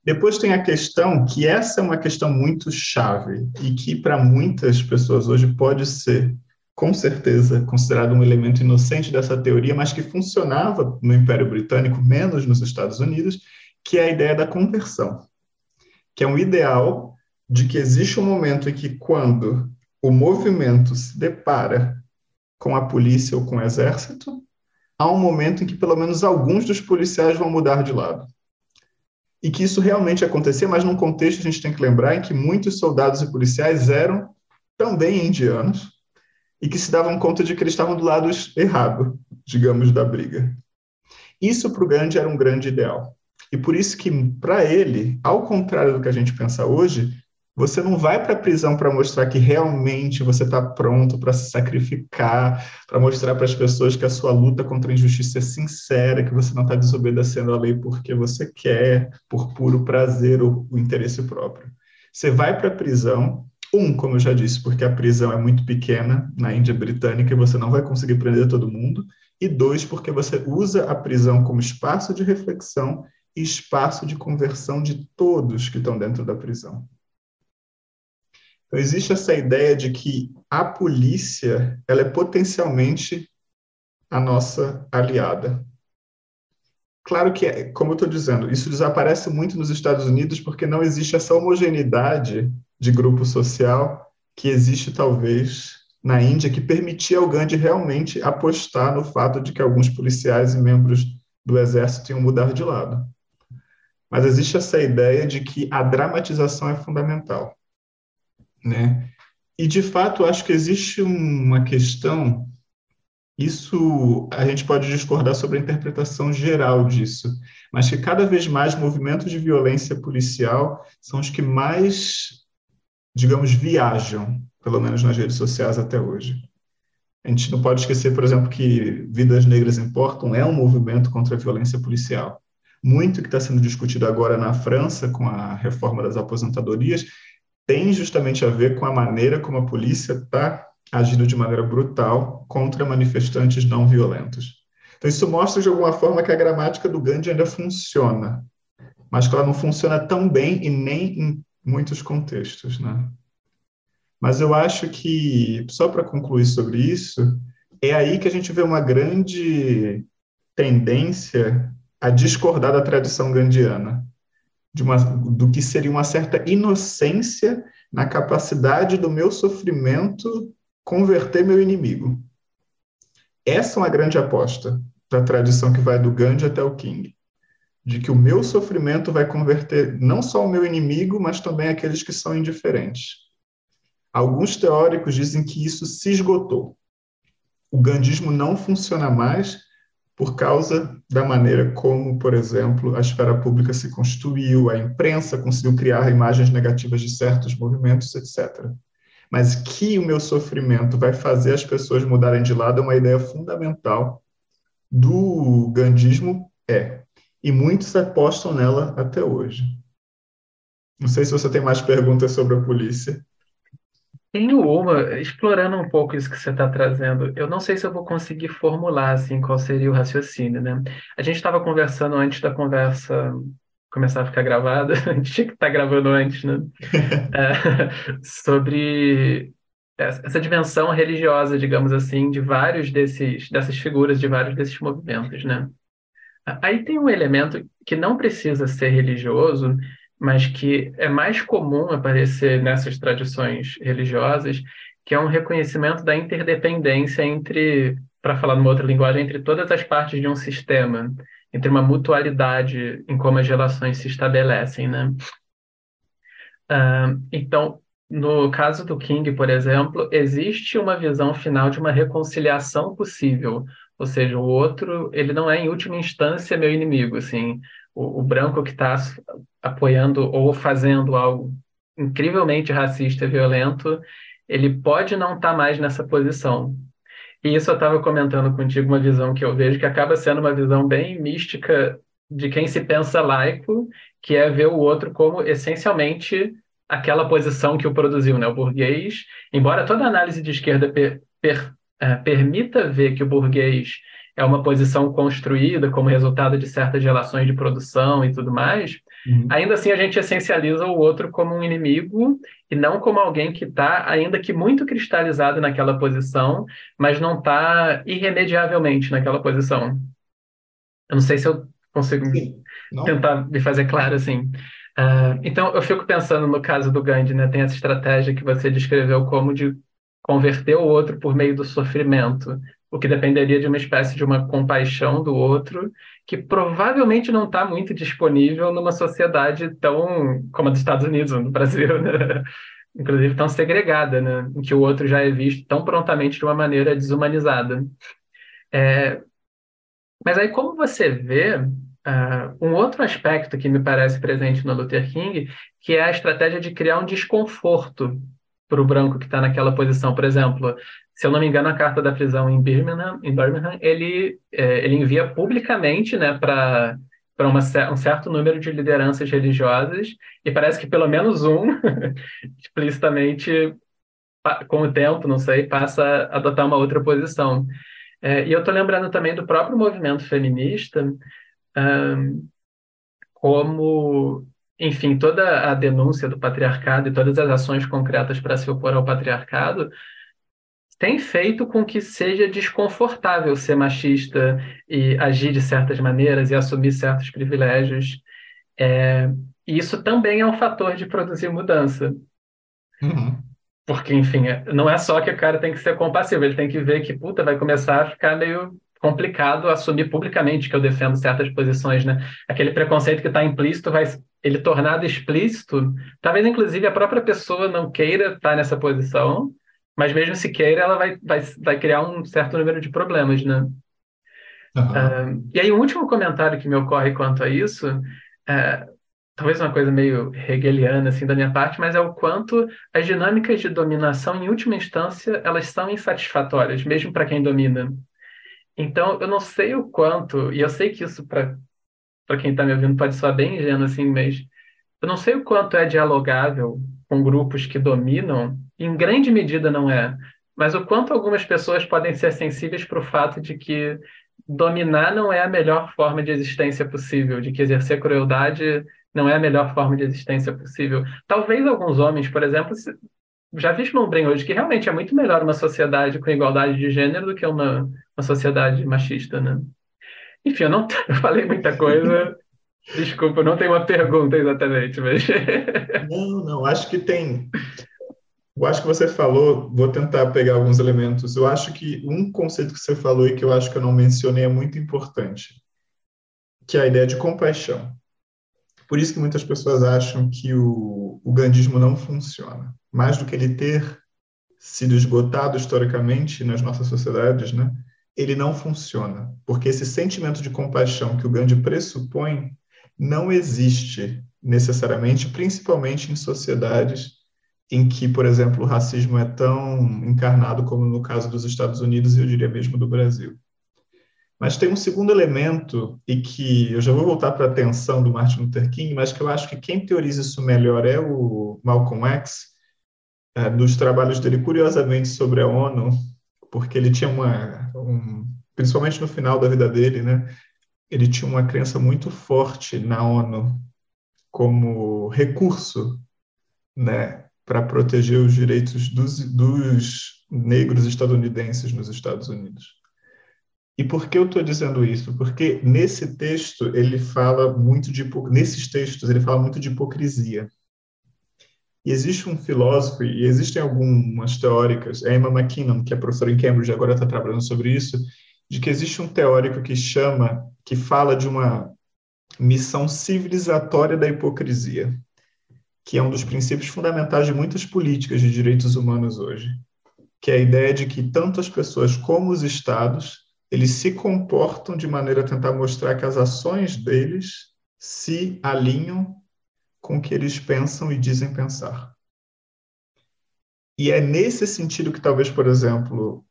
Depois tem a questão que essa é uma questão muito chave e que para muitas pessoas hoje pode ser, com certeza, considerado um elemento inocente dessa teoria, mas que funcionava no Império Britânico, menos nos Estados Unidos, que é a ideia da conversão, que é um ideal de que existe um momento em que quando o movimento se depara com a polícia ou com o exército, há um momento em que pelo menos alguns dos policiais vão mudar de lado e que isso realmente acontecia, mas num contexto a gente tem que lembrar em que muitos soldados e policiais eram também indianos e que se davam conta de que eles estavam do lado errado, digamos, da briga. Isso para o Gandhi era um grande ideal. E por isso que, para ele, ao contrário do que a gente pensa hoje, você não vai para a prisão para mostrar que realmente você está pronto para se sacrificar, para mostrar para as pessoas que a sua luta contra a injustiça é sincera, que você não está desobedecendo a lei porque você quer, por puro prazer ou o interesse próprio. Você vai para a prisão, um, como eu já disse, porque a prisão é muito pequena na Índia Britânica e você não vai conseguir prender todo mundo, e dois, porque você usa a prisão como espaço de reflexão e espaço de conversão de todos que estão dentro da prisão. Então, existe essa ideia de que a polícia ela é potencialmente a nossa aliada. Claro que, como eu estou dizendo, isso desaparece muito nos Estados Unidos porque não existe essa homogeneidade de grupo social que existe, talvez, na Índia, que permitia ao Gandhi realmente apostar no fato de que alguns policiais e membros do exército iam mudar de lado. Mas existe essa ideia de que a dramatização é fundamental né? E de fato, acho que existe uma questão. Isso a gente pode discordar sobre a interpretação geral disso, mas que cada vez mais movimentos de violência policial são os que mais, digamos, viajam, pelo menos nas redes sociais até hoje. A gente não pode esquecer, por exemplo, que Vidas Negras Importam é um movimento contra a violência policial. Muito que está sendo discutido agora na França com a reforma das aposentadorias tem justamente a ver com a maneira como a polícia está agindo de maneira brutal contra manifestantes não violentos. Então, isso mostra de alguma forma que a gramática do Gandhi ainda funciona, mas que ela não funciona tão bem e nem em muitos contextos. Né? Mas eu acho que, só para concluir sobre isso, é aí que a gente vê uma grande tendência a discordar da tradição gandiana de uma, do que seria uma certa inocência na capacidade do meu sofrimento converter meu inimigo. Essa é uma grande aposta da tradição que vai do Gandhi até o King, de que o meu sofrimento vai converter não só o meu inimigo, mas também aqueles que são indiferentes. Alguns teóricos dizem que isso se esgotou. O gandismo não funciona mais por causa da maneira como, por exemplo, a esfera pública se constituiu, a imprensa conseguiu criar imagens negativas de certos movimentos, etc. Mas que o meu sofrimento vai fazer as pessoas mudarem de lado é uma ideia fundamental do gandismo, é. E muitos apostam nela até hoje. Não sei se você tem mais perguntas sobre a polícia. Tenho uma, explorando um pouco isso que você está trazendo. Eu não sei se eu vou conseguir formular assim qual seria o raciocínio, né? A gente estava conversando antes da conversa começar a ficar gravada, a gente tinha que estar tá gravando antes, né? É, sobre essa dimensão religiosa, digamos assim, de vários desses dessas figuras, de vários desses movimentos, né? Aí tem um elemento que não precisa ser religioso, mas que é mais comum aparecer nessas tradições religiosas, que é um reconhecimento da interdependência entre, para falar numa outra linguagem, entre todas as partes de um sistema, entre uma mutualidade em como as relações se estabelecem, né? Uh, então, no caso do King, por exemplo, existe uma visão final de uma reconciliação possível, ou seja, o outro, ele não é em última instância meu inimigo, assim, o, o branco que está apoiando ou fazendo algo incrivelmente racista violento, ele pode não estar tá mais nessa posição. E isso eu estava comentando contigo, uma visão que eu vejo que acaba sendo uma visão bem mística de quem se pensa laico, que é ver o outro como essencialmente aquela posição que o produziu, né? O burguês, embora toda análise de esquerda per, per, uh, permita ver que o burguês é uma posição construída como resultado de certas relações de produção e tudo mais, uhum. ainda assim a gente essencializa o outro como um inimigo e não como alguém que está, ainda que muito cristalizado naquela posição, mas não está irremediavelmente naquela posição. Eu não sei se eu consigo tentar me fazer claro assim. Uh, então, eu fico pensando no caso do Gandhi, né? Tem essa estratégia que você descreveu como de converter o outro por meio do sofrimento o que dependeria de uma espécie de uma compaixão do outro, que provavelmente não está muito disponível numa sociedade tão como a dos Estados Unidos, no Brasil, né? inclusive tão segregada, né? em que o outro já é visto tão prontamente de uma maneira desumanizada. É... Mas aí, como você vê, uh, um outro aspecto que me parece presente no Luther King, que é a estratégia de criar um desconforto para o branco que está naquela posição. Por exemplo, se eu não me engano, a carta da prisão em Birmingham, em Birmingham ele, é, ele envia publicamente né, para para um certo número de lideranças religiosas, e parece que pelo menos um, explicitamente, com o tempo, não sei, passa a adotar uma outra posição. É, e eu estou lembrando também do próprio movimento feminista, um, como, enfim, toda a denúncia do patriarcado e todas as ações concretas para se opor ao patriarcado tem feito com que seja desconfortável ser machista e agir de certas maneiras e assumir certos privilégios. É, e isso também é um fator de produzir mudança. Uhum. Porque, enfim, não é só que o cara tem que ser compassivo, ele tem que ver que, puta, vai começar a ficar meio complicado assumir publicamente que eu defendo certas posições, né? Aquele preconceito que está implícito vai ele tornado explícito, talvez inclusive a própria pessoa não queira estar nessa posição, mas mesmo se queira, ela vai, vai, vai criar um certo número de problemas, né? Uhum. Uh, e aí, um último comentário que me ocorre quanto a isso, uh, talvez uma coisa meio hegeliana, assim, da minha parte, mas é o quanto as dinâmicas de dominação, em última instância, elas são insatisfatórias, mesmo para quem domina. Então, eu não sei o quanto, e eu sei que isso, para quem está me ouvindo, pode soar bem ingênuo, assim, mas eu não sei o quanto é dialogável com grupos que dominam em grande medida não é. Mas o quanto algumas pessoas podem ser sensíveis para o fato de que dominar não é a melhor forma de existência possível, de que exercer crueldade não é a melhor forma de existência possível. Talvez alguns homens, por exemplo, já vislumbrem hoje que realmente é muito melhor uma sociedade com igualdade de gênero do que uma, uma sociedade machista, né? Enfim, eu não eu falei muita coisa. Desculpa, não tenho uma pergunta exatamente, mas. Não, não, acho que tem. Eu acho que você falou, vou tentar pegar alguns elementos. Eu acho que um conceito que você falou e que eu acho que eu não mencionei é muito importante, que é a ideia de compaixão. Por isso que muitas pessoas acham que o, o gandismo não funciona. Mais do que ele ter sido esgotado historicamente nas nossas sociedades, né? ele não funciona. Porque esse sentimento de compaixão que o Gandhi pressupõe não existe necessariamente, principalmente em sociedades em que, por exemplo, o racismo é tão encarnado como no caso dos Estados Unidos e eu diria mesmo do Brasil. Mas tem um segundo elemento, e que eu já vou voltar para a atenção do Martin Luther King, mas que eu acho que quem teoriza isso melhor é o Malcolm X, é, dos trabalhos dele, curiosamente, sobre a ONU, porque ele tinha uma, um, principalmente no final da vida dele, né, ele tinha uma crença muito forte na ONU como recurso, né, para proteger os direitos dos, dos negros estadunidenses nos Estados Unidos. E por que eu estou dizendo isso? Porque nesse texto ele fala muito de nesses textos ele fala muito de hipocrisia. E existe um filósofo e existem algumas teóricas, a Emma McKinnon, que é professora em Cambridge, agora está trabalhando sobre isso, de que existe um teórico que chama, que fala de uma missão civilizatória da hipocrisia que é um dos princípios fundamentais de muitas políticas de direitos humanos hoje, que é a ideia de que tanto as pessoas como os estados, eles se comportam de maneira a tentar mostrar que as ações deles se alinham com o que eles pensam e dizem pensar. E é nesse sentido que talvez, por exemplo,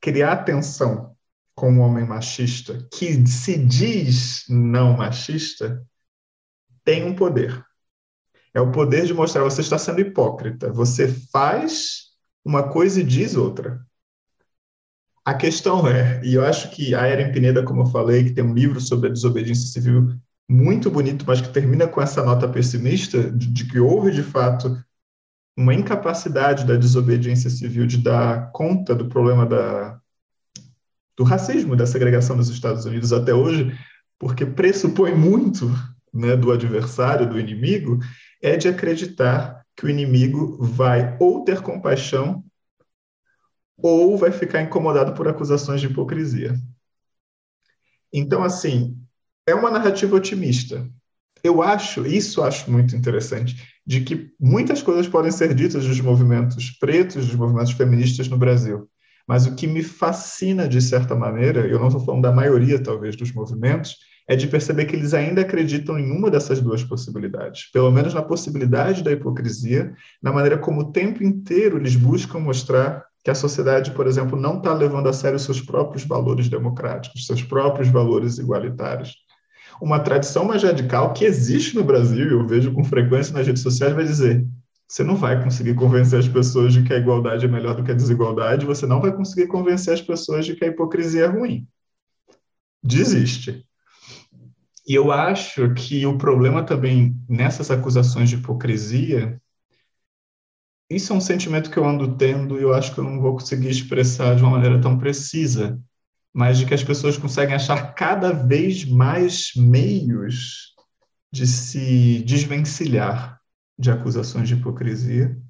criar tensão com um homem machista que se diz não machista tem um poder é o poder de mostrar você está sendo hipócrita. Você faz uma coisa e diz outra. A questão é, e eu acho que a Eren Pineda, como eu falei, que tem um livro sobre a desobediência civil muito bonito, mas que termina com essa nota pessimista de, de que houve de fato uma incapacidade da desobediência civil de dar conta do problema da, do racismo, da segregação nos Estados Unidos até hoje, porque pressupõe muito né, do adversário, do inimigo, é de acreditar que o inimigo vai ou ter compaixão ou vai ficar incomodado por acusações de hipocrisia. Então, assim, é uma narrativa otimista. Eu acho, isso acho muito interessante, de que muitas coisas podem ser ditas dos movimentos pretos, dos movimentos feministas no Brasil. Mas o que me fascina, de certa maneira, eu não estou falando da maioria, talvez, dos movimentos, é de perceber que eles ainda acreditam em uma dessas duas possibilidades, pelo menos na possibilidade da hipocrisia, na maneira como o tempo inteiro eles buscam mostrar que a sociedade, por exemplo, não está levando a sério seus próprios valores democráticos, seus próprios valores igualitários. Uma tradição mais radical que existe no Brasil, eu vejo com frequência nas redes sociais, vai dizer: você não vai conseguir convencer as pessoas de que a igualdade é melhor do que a desigualdade, você não vai conseguir convencer as pessoas de que a hipocrisia é ruim. Desiste. E eu acho que o problema também nessas acusações de hipocrisia isso é um sentimento que eu ando tendo e eu acho que eu não vou conseguir expressar de uma maneira tão precisa, mas de que as pessoas conseguem achar cada vez mais meios de se desvencilhar de acusações de hipocrisia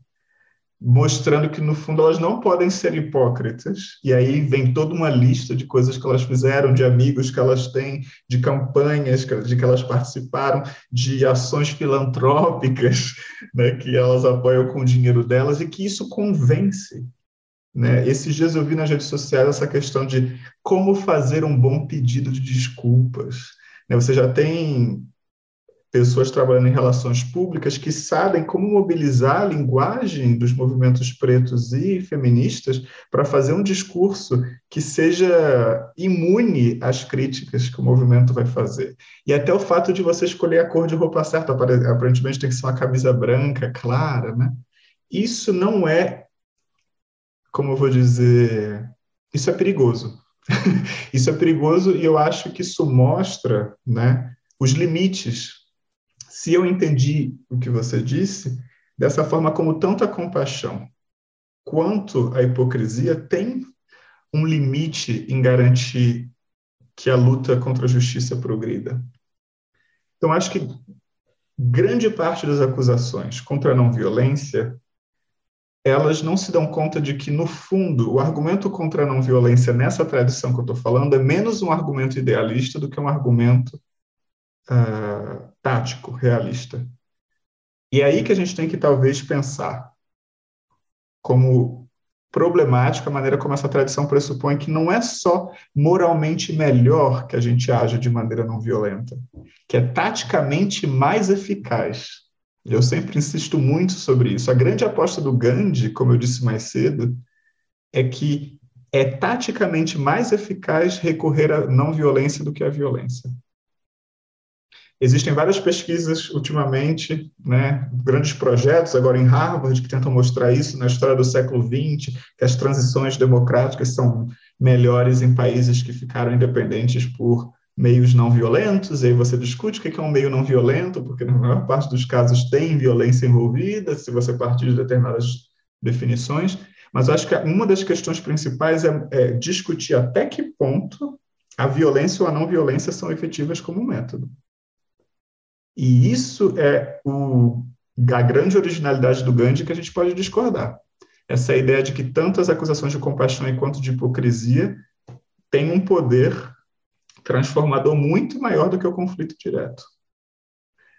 mostrando que no fundo elas não podem ser hipócritas. E aí vem toda uma lista de coisas que elas fizeram, de amigos que elas têm, de campanhas de que elas participaram, de ações filantrópicas né, que elas apoiam com o dinheiro delas e que isso convence. Né? Esses dias eu vi nas redes sociais essa questão de como fazer um bom pedido de desculpas. Né? Você já tem pessoas trabalhando em relações públicas que sabem como mobilizar a linguagem dos movimentos pretos e feministas para fazer um discurso que seja imune às críticas que o movimento vai fazer. E até o fato de você escolher a cor de roupa certa, aparentemente tem que ser uma camisa branca, clara, né? Isso não é, como eu vou dizer, isso é perigoso. isso é perigoso e eu acho que isso mostra, né, os limites se eu entendi o que você disse, dessa forma como tanto a compaixão quanto a hipocrisia tem um limite em garantir que a luta contra a justiça progrida. Então, acho que grande parte das acusações contra a não violência elas não se dão conta de que, no fundo, o argumento contra a não violência nessa tradição que eu estou falando é menos um argumento idealista do que um argumento uh, tático, realista. E é aí que a gente tem que talvez pensar como problemática a maneira como essa tradição pressupõe que não é só moralmente melhor que a gente age de maneira não violenta, que é taticamente mais eficaz. Eu sempre insisto muito sobre isso. A grande aposta do Gandhi, como eu disse mais cedo, é que é taticamente mais eficaz recorrer à não violência do que à violência. Existem várias pesquisas ultimamente, né, grandes projetos, agora em Harvard, que tentam mostrar isso na história do século XX, que as transições democráticas são melhores em países que ficaram independentes por meios não violentos, e aí você discute o que é um meio não violento, porque na maior parte dos casos tem violência envolvida, se você partir de determinadas definições, mas acho que uma das questões principais é, é discutir até que ponto a violência ou a não violência são efetivas como método. E isso é o, a grande originalidade do Gandhi que a gente pode discordar. Essa ideia de que tanto as acusações de compaixão quanto de hipocrisia têm um poder transformador muito maior do que o conflito direto.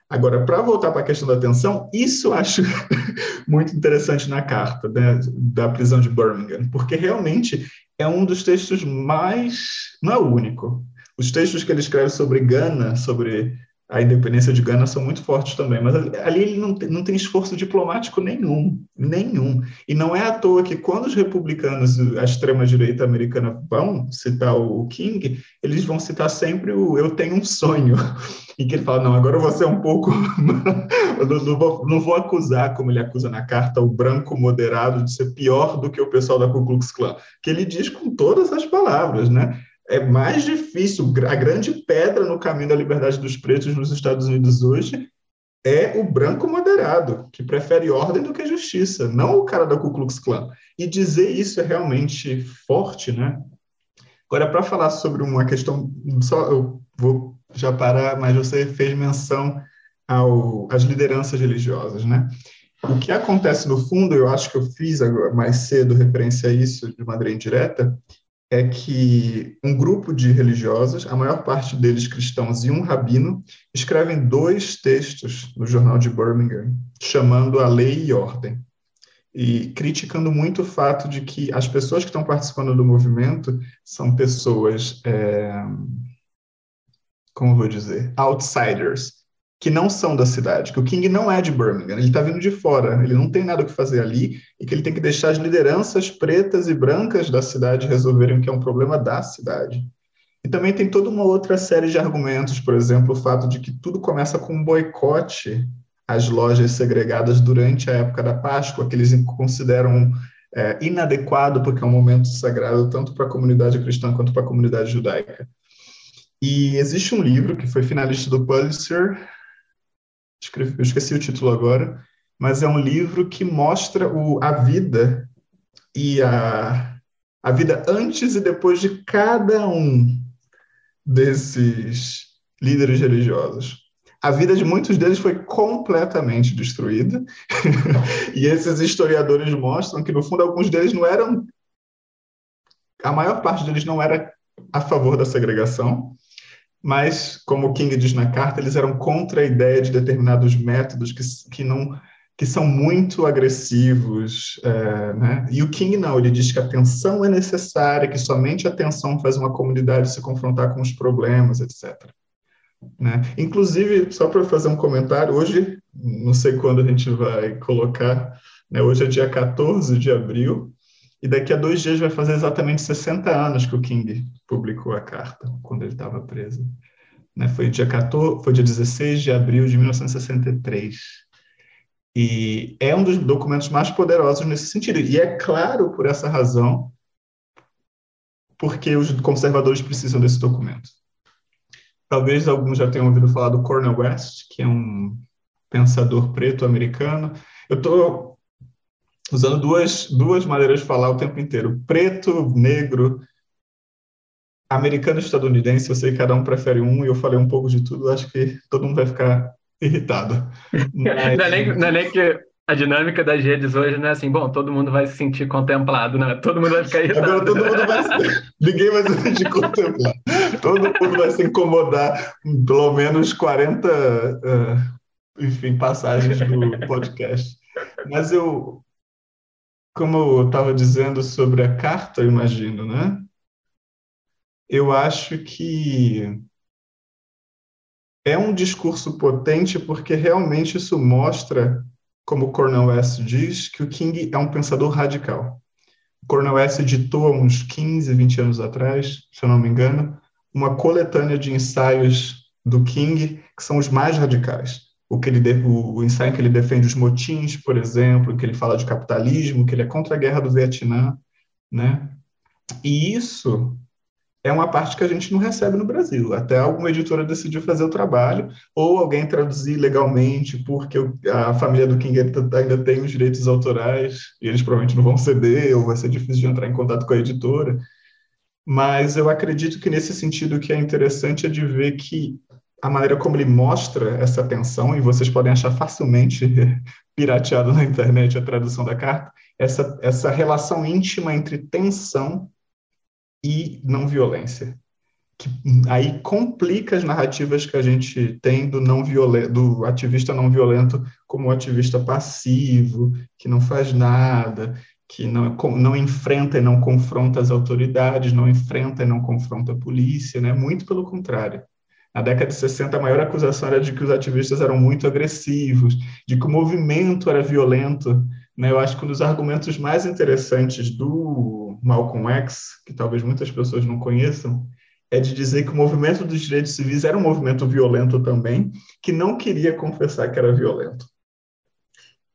Agora, para voltar para a questão da atenção, isso eu acho muito interessante na carta né, da prisão de Birmingham, porque realmente é um dos textos mais. Não é o único. Os textos que ele escreve sobre Gana, sobre a independência de Gana são muito fortes também, mas ali ele não tem, não tem esforço diplomático nenhum, nenhum. E não é à toa que quando os republicanos, a extrema-direita americana, vão citar o King, eles vão citar sempre o Eu Tenho um Sonho, em que ele fala, não, agora você é um pouco... não, não, vou, não vou acusar, como ele acusa na carta, o branco moderado de ser pior do que o pessoal da Ku Klux Klan, que ele diz com todas as palavras, né? É mais difícil, a grande pedra no caminho da liberdade dos pretos nos Estados Unidos hoje é o branco moderado, que prefere ordem do que justiça, não o cara da Ku Klux Klan. E dizer isso é realmente forte, né? Agora, para falar sobre uma questão, só eu vou já parar, mas você fez menção ao, às lideranças religiosas, né? O que acontece no fundo, eu acho que eu fiz mais cedo referência a isso de maneira indireta, é que um grupo de religiosos, a maior parte deles cristãos e um rabino, escrevem dois textos no jornal de Birmingham, chamando a lei e ordem, e criticando muito o fato de que as pessoas que estão participando do movimento são pessoas, é, como vou dizer, outsiders, que não são da cidade, que o King não é de Birmingham, ele está vindo de fora, ele não tem nada o que fazer ali e que ele tem que deixar as lideranças pretas e brancas da cidade resolverem o que é um problema da cidade. E também tem toda uma outra série de argumentos, por exemplo, o fato de que tudo começa com um boicote às lojas segregadas durante a época da Páscoa, que eles consideram é, inadequado, porque é um momento sagrado tanto para a comunidade cristã quanto para a comunidade judaica. E existe um livro que foi finalista do Pulitzer, escrevi, eu esqueci o título agora, mas é um livro que mostra o, a vida e a, a vida antes e depois de cada um desses líderes religiosos. A vida de muitos deles foi completamente destruída, e esses historiadores mostram que, no fundo, alguns deles não eram. A maior parte deles não era a favor da segregação, mas, como o King diz na carta, eles eram contra a ideia de determinados métodos que, que não que são muito agressivos, é, né? E o King não, ele diz que a atenção é necessária, que somente a atenção faz uma comunidade se confrontar com os problemas, etc. Né? Inclusive, só para fazer um comentário, hoje, não sei quando a gente vai colocar, né? hoje é dia 14 de abril, e daqui a dois dias vai fazer exatamente 60 anos que o King publicou a carta, quando ele estava preso. Né? Foi, dia 14, foi dia 16 de abril de 1963. E é um dos documentos mais poderosos nesse sentido. E é claro, por essa razão, porque os conservadores precisam desse documento. Talvez alguns já tenham ouvido falar do Cornel West, que é um pensador preto americano. Eu estou usando duas, duas maneiras de falar o tempo inteiro: preto, negro, americano estadunidense. Eu sei que cada um prefere um e eu falei um pouco de tudo. Acho que todo mundo vai ficar irritado. Mas... não, é nem, não é nem que a dinâmica das redes hoje não é assim, bom, todo mundo vai se sentir contemplado, né? Todo mundo vai ficar irritado. Agora todo mundo vai se... Ninguém vai se sentir contemplado. Todo mundo vai se incomodar pelo menos 40, uh, enfim, passagens do podcast. Mas eu, como eu estava dizendo sobre a carta, eu imagino, né? Eu acho que é um discurso potente porque realmente isso mostra, como Cornel West diz, que o King é um pensador radical. Cornel West editou há uns 15, 20 anos atrás, se eu não me engano, uma coletânea de ensaios do King que são os mais radicais o que ele o, o ensaio em que ele defende os motins, por exemplo, que ele fala de capitalismo, que ele é contra a guerra do Vietnã, né? E isso é uma parte que a gente não recebe no Brasil. Até alguma editora decidiu fazer o trabalho, ou alguém traduzir legalmente, porque a família do King ainda tem os direitos autorais, e eles provavelmente não vão ceder, ou vai ser difícil de entrar em contato com a editora. Mas eu acredito que nesse sentido o que é interessante é de ver que a maneira como ele mostra essa tensão, e vocês podem achar facilmente pirateado na internet a tradução da carta, essa, essa relação íntima entre tensão e não violência. Que aí complica as narrativas que a gente tem do não do ativista não violento como um ativista passivo, que não faz nada, que não, não enfrenta e não confronta as autoridades, não enfrenta e não confronta a polícia, né? Muito pelo contrário Na década de 60, a maior acusação era de que os ativistas eram muito agressivos, de que o movimento era violento. Né? Eu acho que um dos argumentos mais interessantes do Malcolm X, que talvez muitas pessoas não conheçam, é de dizer que o movimento dos direitos civis era um movimento violento também, que não queria confessar que era violento.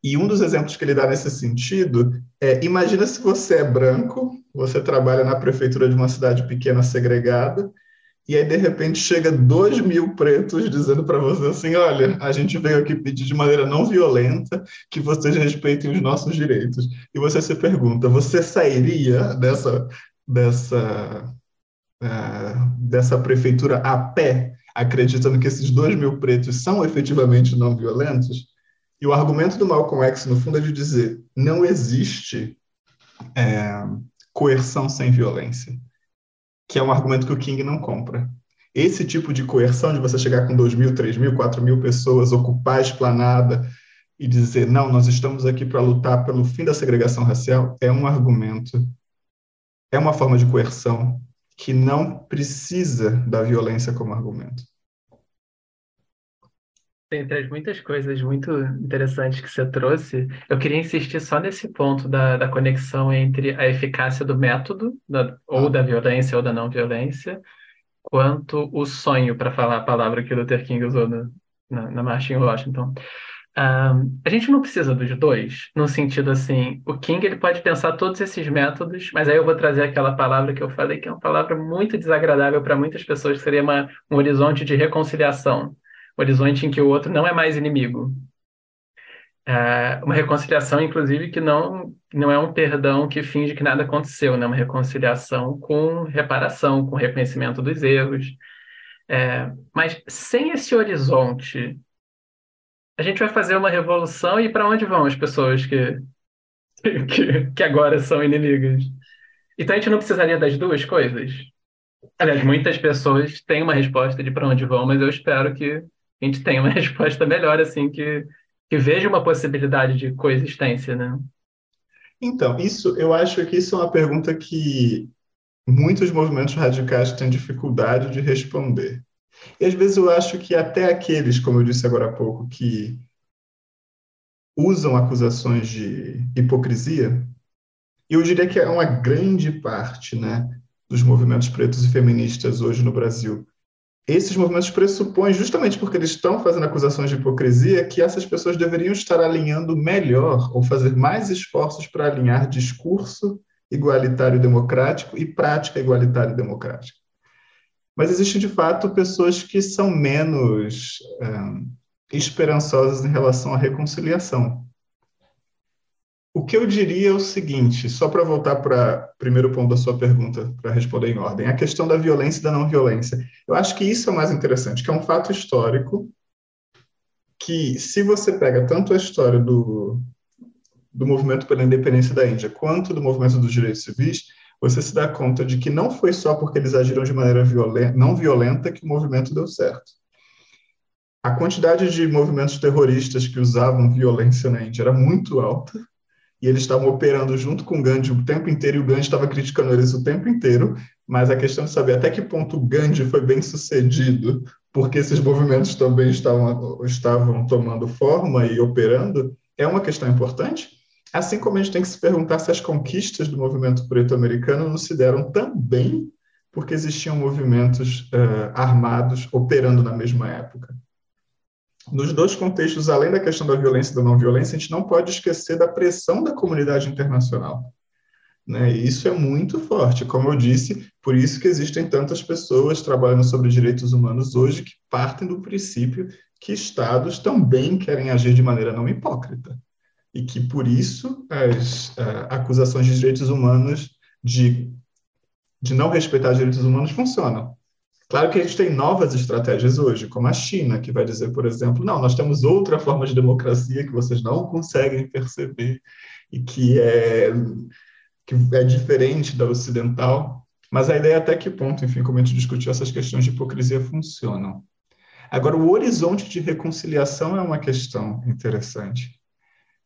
E um dos exemplos que ele dá nesse sentido é: imagina se você é branco, você trabalha na prefeitura de uma cidade pequena segregada, e aí de repente chega dois mil pretos dizendo para você assim: olha, a gente veio aqui pedir de maneira não violenta que vocês respeitem os nossos direitos. E você se pergunta: você sairia dessa dessa uh, dessa prefeitura a pé, acreditando que esses dois mil pretos são efetivamente não violentos? E o argumento do Malcolm X, no fundo, é de dizer: não existe é, coerção sem violência, que é um argumento que o King não compra. Esse tipo de coerção, de você chegar com 2 mil, 3 mil, 4 mil pessoas, ocupar a esplanada e dizer, não, nós estamos aqui para lutar pelo fim da segregação racial, é um argumento, é uma forma de coerção que não precisa da violência como argumento. Entre as muitas coisas muito interessantes que você trouxe, eu queria insistir só nesse ponto da, da conexão entre a eficácia do método, da, ou da violência ou da não violência, quanto o sonho, para falar a palavra que o Luther King usou na, na, na marcha em Washington. Um, a gente não precisa dos dois, no sentido assim, o King ele pode pensar todos esses métodos, mas aí eu vou trazer aquela palavra que eu falei, que é uma palavra muito desagradável para muitas pessoas, que seria uma, um horizonte de reconciliação horizonte em que o outro não é mais inimigo. É uma reconciliação, inclusive, que não, não é um perdão que finge que nada aconteceu, né? uma reconciliação com reparação, com reconhecimento dos erros. É, mas sem esse horizonte, a gente vai fazer uma revolução e para onde vão as pessoas que, que, que agora são inimigas? Então a gente não precisaria das duas coisas? Aliás, muitas pessoas têm uma resposta de para onde vão, mas eu espero que a gente tenha uma resposta melhor, assim, que, que veja uma possibilidade de coexistência, né? Então, isso, eu acho que isso é uma pergunta que muitos movimentos radicais têm dificuldade de responder. E às vezes eu acho que até aqueles, como eu disse agora há pouco, que usam acusações de hipocrisia, eu diria que é uma grande parte, né, dos movimentos pretos e feministas hoje no Brasil esses movimentos pressupõem, justamente porque eles estão fazendo acusações de hipocrisia, que essas pessoas deveriam estar alinhando melhor ou fazer mais esforços para alinhar discurso igualitário democrático e prática igualitária democrática. Mas existem, de fato, pessoas que são menos é, esperançosas em relação à reconciliação. O que eu diria é o seguinte, só para voltar para o primeiro ponto da sua pergunta, para responder em ordem, a questão da violência e da não violência. Eu acho que isso é mais interessante, que é um fato histórico que, se você pega tanto a história do, do movimento pela independência da Índia quanto do movimento dos direitos civis, você se dá conta de que não foi só porque eles agiram de maneira violenta, não violenta que o movimento deu certo. A quantidade de movimentos terroristas que usavam violência na Índia era muito alta, e eles estavam operando junto com o Gandhi o tempo inteiro, e o Gandhi estava criticando eles o tempo inteiro, mas a questão de saber até que ponto o Gandhi foi bem sucedido, porque esses movimentos também estavam, estavam tomando forma e operando, é uma questão importante. Assim como a gente tem que se perguntar se as conquistas do movimento preto americano não se deram também porque existiam movimentos uh, armados operando na mesma época nos dois contextos, além da questão da violência e da não violência, a gente não pode esquecer da pressão da comunidade internacional. Né? E isso é muito forte, como eu disse, por isso que existem tantas pessoas trabalhando sobre direitos humanos hoje que partem do princípio que estados também querem agir de maneira não hipócrita. E que, por isso, as uh, acusações de direitos humanos, de, de não respeitar direitos humanos, funcionam. Claro que a gente tem novas estratégias hoje, como a China, que vai dizer, por exemplo, não, nós temos outra forma de democracia que vocês não conseguem perceber e que é, que é diferente da ocidental. Mas a ideia é até que ponto, enfim, como a gente discutiu, essas questões de hipocrisia funcionam. Agora, o horizonte de reconciliação é uma questão interessante,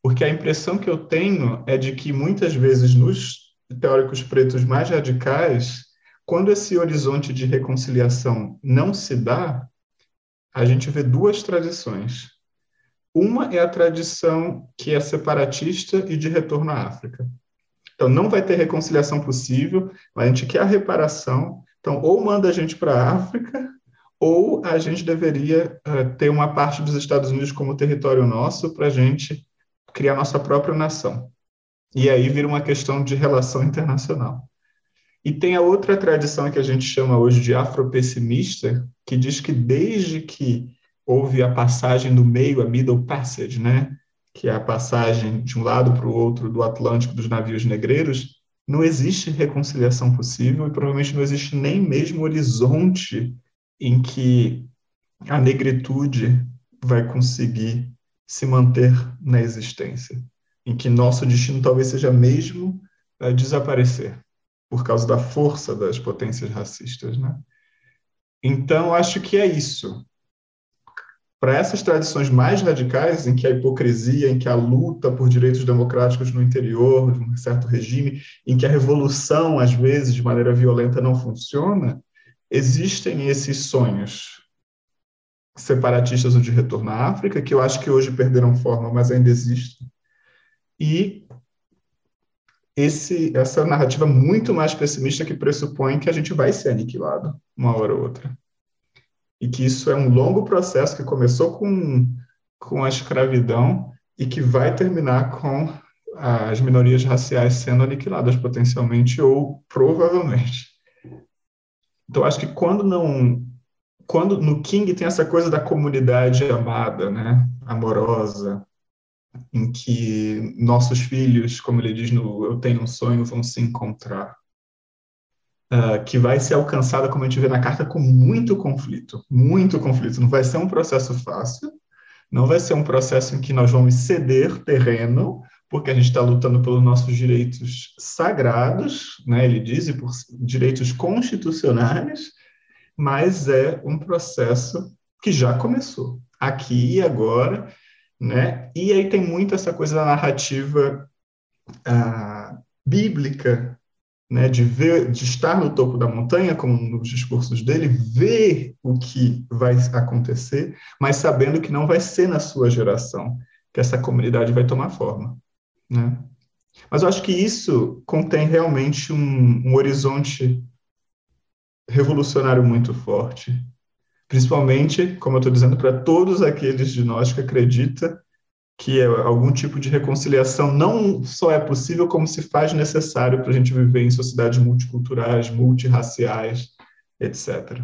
porque a impressão que eu tenho é de que muitas vezes nos teóricos pretos mais radicais quando esse horizonte de reconciliação não se dá, a gente vê duas tradições. Uma é a tradição que é separatista e de retorno à África. Então, não vai ter reconciliação possível, a gente quer a reparação. Então, ou manda a gente para a África, ou a gente deveria uh, ter uma parte dos Estados Unidos como território nosso para a gente criar nossa própria nação. E aí vira uma questão de relação internacional. E tem a outra tradição que a gente chama hoje de afropessimista, que diz que desde que houve a passagem do meio, a middle passage, né, que é a passagem de um lado para o outro do Atlântico dos navios negreiros, não existe reconciliação possível e provavelmente não existe nem mesmo horizonte em que a negritude vai conseguir se manter na existência, em que nosso destino talvez seja mesmo uh, desaparecer por causa da força das potências racistas, né? Então, acho que é isso. Para essas tradições mais radicais, em que a hipocrisia, em que a luta por direitos democráticos no interior de um certo regime, em que a revolução, às vezes, de maneira violenta, não funciona, existem esses sonhos separatistas ou de retorno à África, que eu acho que hoje perderam forma, mas ainda existem. E esse, essa narrativa muito mais pessimista que pressupõe que a gente vai ser aniquilado uma hora ou outra. E que isso é um longo processo que começou com, com a escravidão e que vai terminar com as minorias raciais sendo aniquiladas potencialmente ou provavelmente. Então, acho que quando não. Quando no King tem essa coisa da comunidade amada, né, amorosa, em que nossos filhos, como ele diz no Eu Tenho um Sonho, vão se encontrar. Uh, que vai ser alcançada, como a gente vê na carta, com muito conflito, muito conflito. Não vai ser um processo fácil, não vai ser um processo em que nós vamos ceder terreno, porque a gente está lutando pelos nossos direitos sagrados, né? ele diz, e por direitos constitucionais, mas é um processo que já começou, aqui e agora, né? E aí tem muito essa coisa da narrativa ah, bíblica, né? De ver, de estar no topo da montanha, como nos discursos dele, ver o que vai acontecer, mas sabendo que não vai ser na sua geração que essa comunidade vai tomar forma, né? Mas eu acho que isso contém realmente um, um horizonte revolucionário muito forte, principalmente, como eu estou dizendo, para todos aqueles de nós que acredita que é algum tipo de reconciliação não só é possível, como se faz necessário para a gente viver em sociedades multiculturais, multirraciais, etc.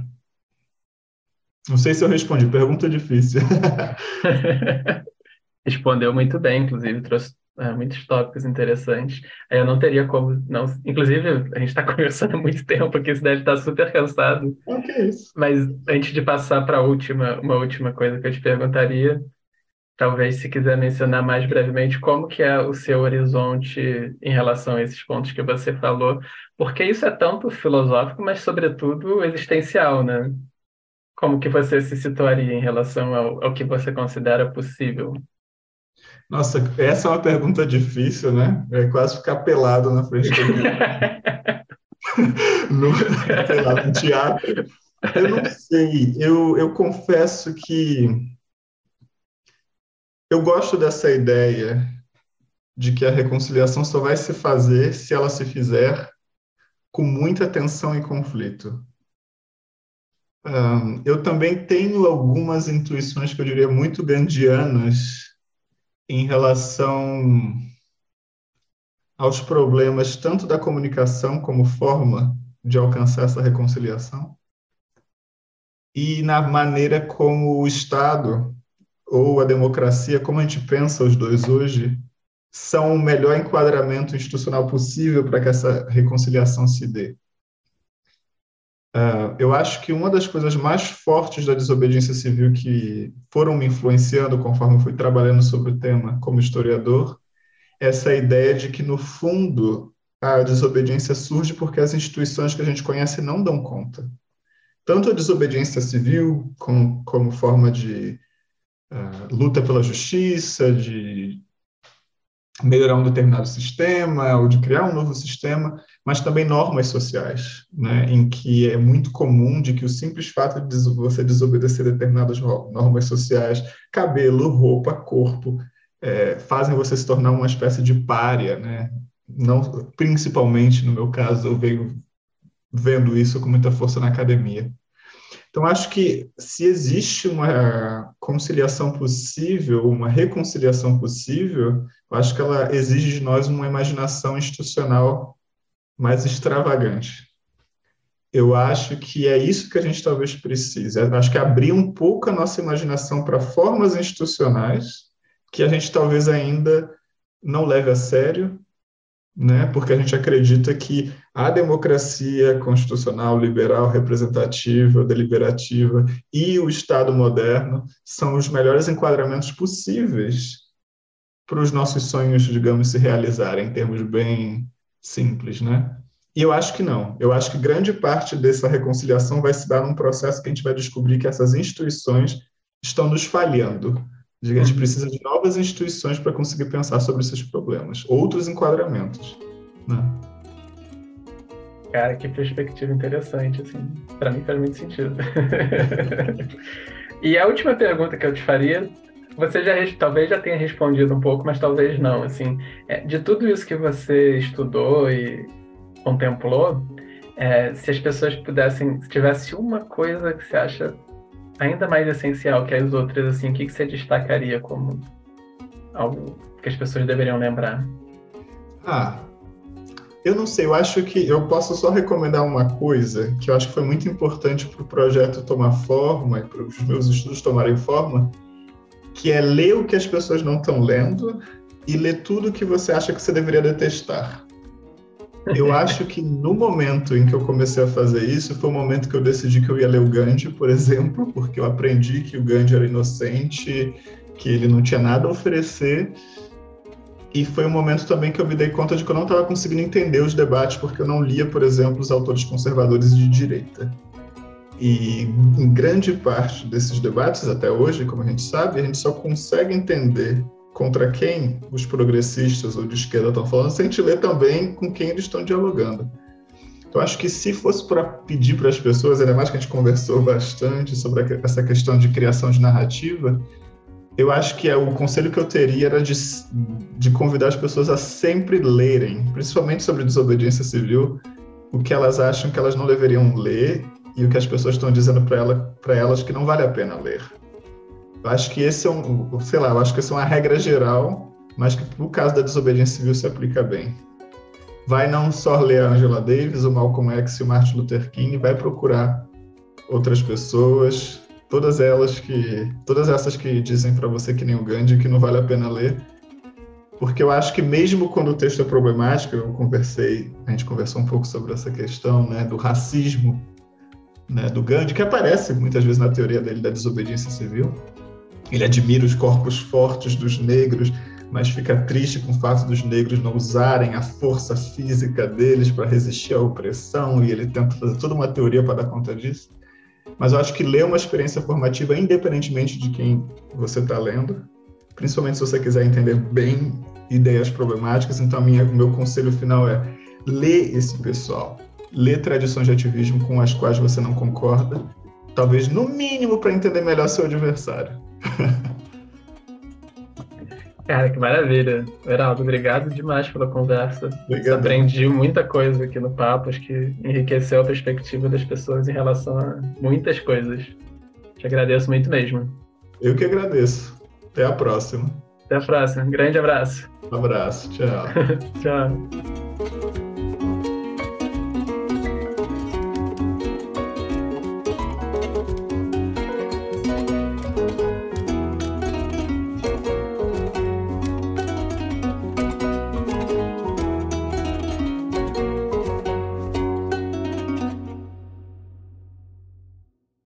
Não sei se eu respondi, pergunta difícil. Respondeu muito bem, inclusive trouxe é, muitos tópicos interessantes. Eu não teria como não. Inclusive, a gente está conversando há muito tempo aqui, você deve estar super cansado. Ok, é isso. Mas antes de passar para a última, uma última coisa que eu te perguntaria, talvez se quiser mencionar mais brevemente como que é o seu horizonte em relação a esses pontos que você falou, porque isso é tanto filosófico, mas sobretudo existencial, né? Como que você se situaria em relação ao, ao que você considera possível? Nossa, essa é uma pergunta difícil, né? É quase ficar pelado na frente do no, sei lá, no teatro. Eu não sei, eu, eu confesso que eu gosto dessa ideia de que a reconciliação só vai se fazer se ela se fizer com muita tensão e conflito. Um, eu também tenho algumas intuições que eu diria muito gandianas em relação aos problemas tanto da comunicação como forma de alcançar essa reconciliação e na maneira como o Estado ou a democracia, como a gente pensa os dois hoje, são o melhor enquadramento institucional possível para que essa reconciliação se dê. Uh, eu acho que uma das coisas mais fortes da desobediência civil que foram me influenciando conforme eu fui trabalhando sobre o tema como historiador, é essa ideia de que, no fundo, a desobediência surge porque as instituições que a gente conhece não dão conta. Tanto a desobediência civil, como, como forma de uh, luta pela justiça, de melhorar um determinado sistema ou de criar um novo sistema, mas também normas sociais, né, em que é muito comum de que o simples fato de você desobedecer determinadas normas sociais, cabelo, roupa, corpo, é, fazem você se tornar uma espécie de párea, né? Não, principalmente no meu caso, eu venho vendo isso com muita força na academia. Então, acho que se existe uma conciliação possível, uma reconciliação possível, eu acho que ela exige de nós uma imaginação institucional mais extravagante. Eu acho que é isso que a gente talvez precise. Eu acho que abrir um pouco a nossa imaginação para formas institucionais que a gente talvez ainda não leve a sério, né? porque a gente acredita que a democracia constitucional, liberal, representativa, deliberativa e o Estado moderno são os melhores enquadramentos possíveis para os nossos sonhos, digamos, se realizarem, em termos bem simples, né? E eu acho que não. Eu acho que grande parte dessa reconciliação vai se dar num processo que a gente vai descobrir que essas instituições estão nos falhando a gente uhum. precisa de novas instituições para conseguir pensar sobre esses problemas, outros enquadramentos. Né? Cara, que perspectiva interessante, assim. Para mim faz muito sentido. e a última pergunta que eu te faria, você já talvez já tenha respondido um pouco, mas talvez não, assim, é, de tudo isso que você estudou e contemplou, é, se as pessoas pudessem, se tivesse uma coisa que você acha ainda mais essencial que as outras, assim, o que, que você destacaria como algo que as pessoas deveriam lembrar? Ah, eu não sei, eu acho que eu posso só recomendar uma coisa que eu acho que foi muito importante para o projeto tomar forma e para os meus estudos tomarem forma, que é ler o que as pessoas não estão lendo e ler tudo que você acha que você deveria detestar. Eu acho que no momento em que eu comecei a fazer isso, foi o momento que eu decidi que eu ia ler o Gandhi, por exemplo, porque eu aprendi que o Gandhi era inocente, que ele não tinha nada a oferecer. E foi um momento também que eu me dei conta de que eu não estava conseguindo entender os debates, porque eu não lia, por exemplo, os autores conservadores de direita. E em grande parte desses debates, até hoje, como a gente sabe, a gente só consegue entender contra quem os progressistas ou de esquerda estão falando, se a gente ler também com quem eles estão dialogando. Então, acho que se fosse para pedir para as pessoas, ainda mais que a gente conversou bastante sobre essa questão de criação de narrativa, eu acho que é, o conselho que eu teria era de, de convidar as pessoas a sempre lerem, principalmente sobre desobediência civil, o que elas acham que elas não deveriam ler e o que as pessoas estão dizendo para ela, elas que não vale a pena ler. Eu acho que esse é um, sei lá, eu acho que essa é uma regra geral, mas que no caso da desobediência civil se aplica bem. Vai não só ler a Angela Davis, o Malcolm X e o Martin Luther King, vai procurar outras pessoas, todas elas que, todas essas que dizem para você que nem o Gandhi que não vale a pena ler, porque eu acho que mesmo quando o texto é problemático, eu conversei, a gente conversou um pouco sobre essa questão, né, do racismo, né, do Gandhi, que aparece muitas vezes na teoria dele da desobediência civil. Ele admira os corpos fortes dos negros, mas fica triste com o fato dos negros não usarem a força física deles para resistir à opressão, e ele tenta fazer toda uma teoria para dar conta disso. Mas eu acho que ler uma experiência formativa, independentemente de quem você está lendo, principalmente se você quiser entender bem ideias problemáticas, então o meu conselho final é ler esse pessoal, ler tradições de ativismo com as quais você não concorda, talvez no mínimo para entender melhor seu adversário. Cara, que maravilha. Heraldo, obrigado demais pela conversa. Obrigado. Aprendi muita coisa aqui no papo, acho que enriqueceu a perspectiva das pessoas em relação a muitas coisas. Te agradeço muito mesmo. Eu que agradeço. Até a próxima. Até a próxima. Um grande abraço. Um abraço. Tchau. Tchau.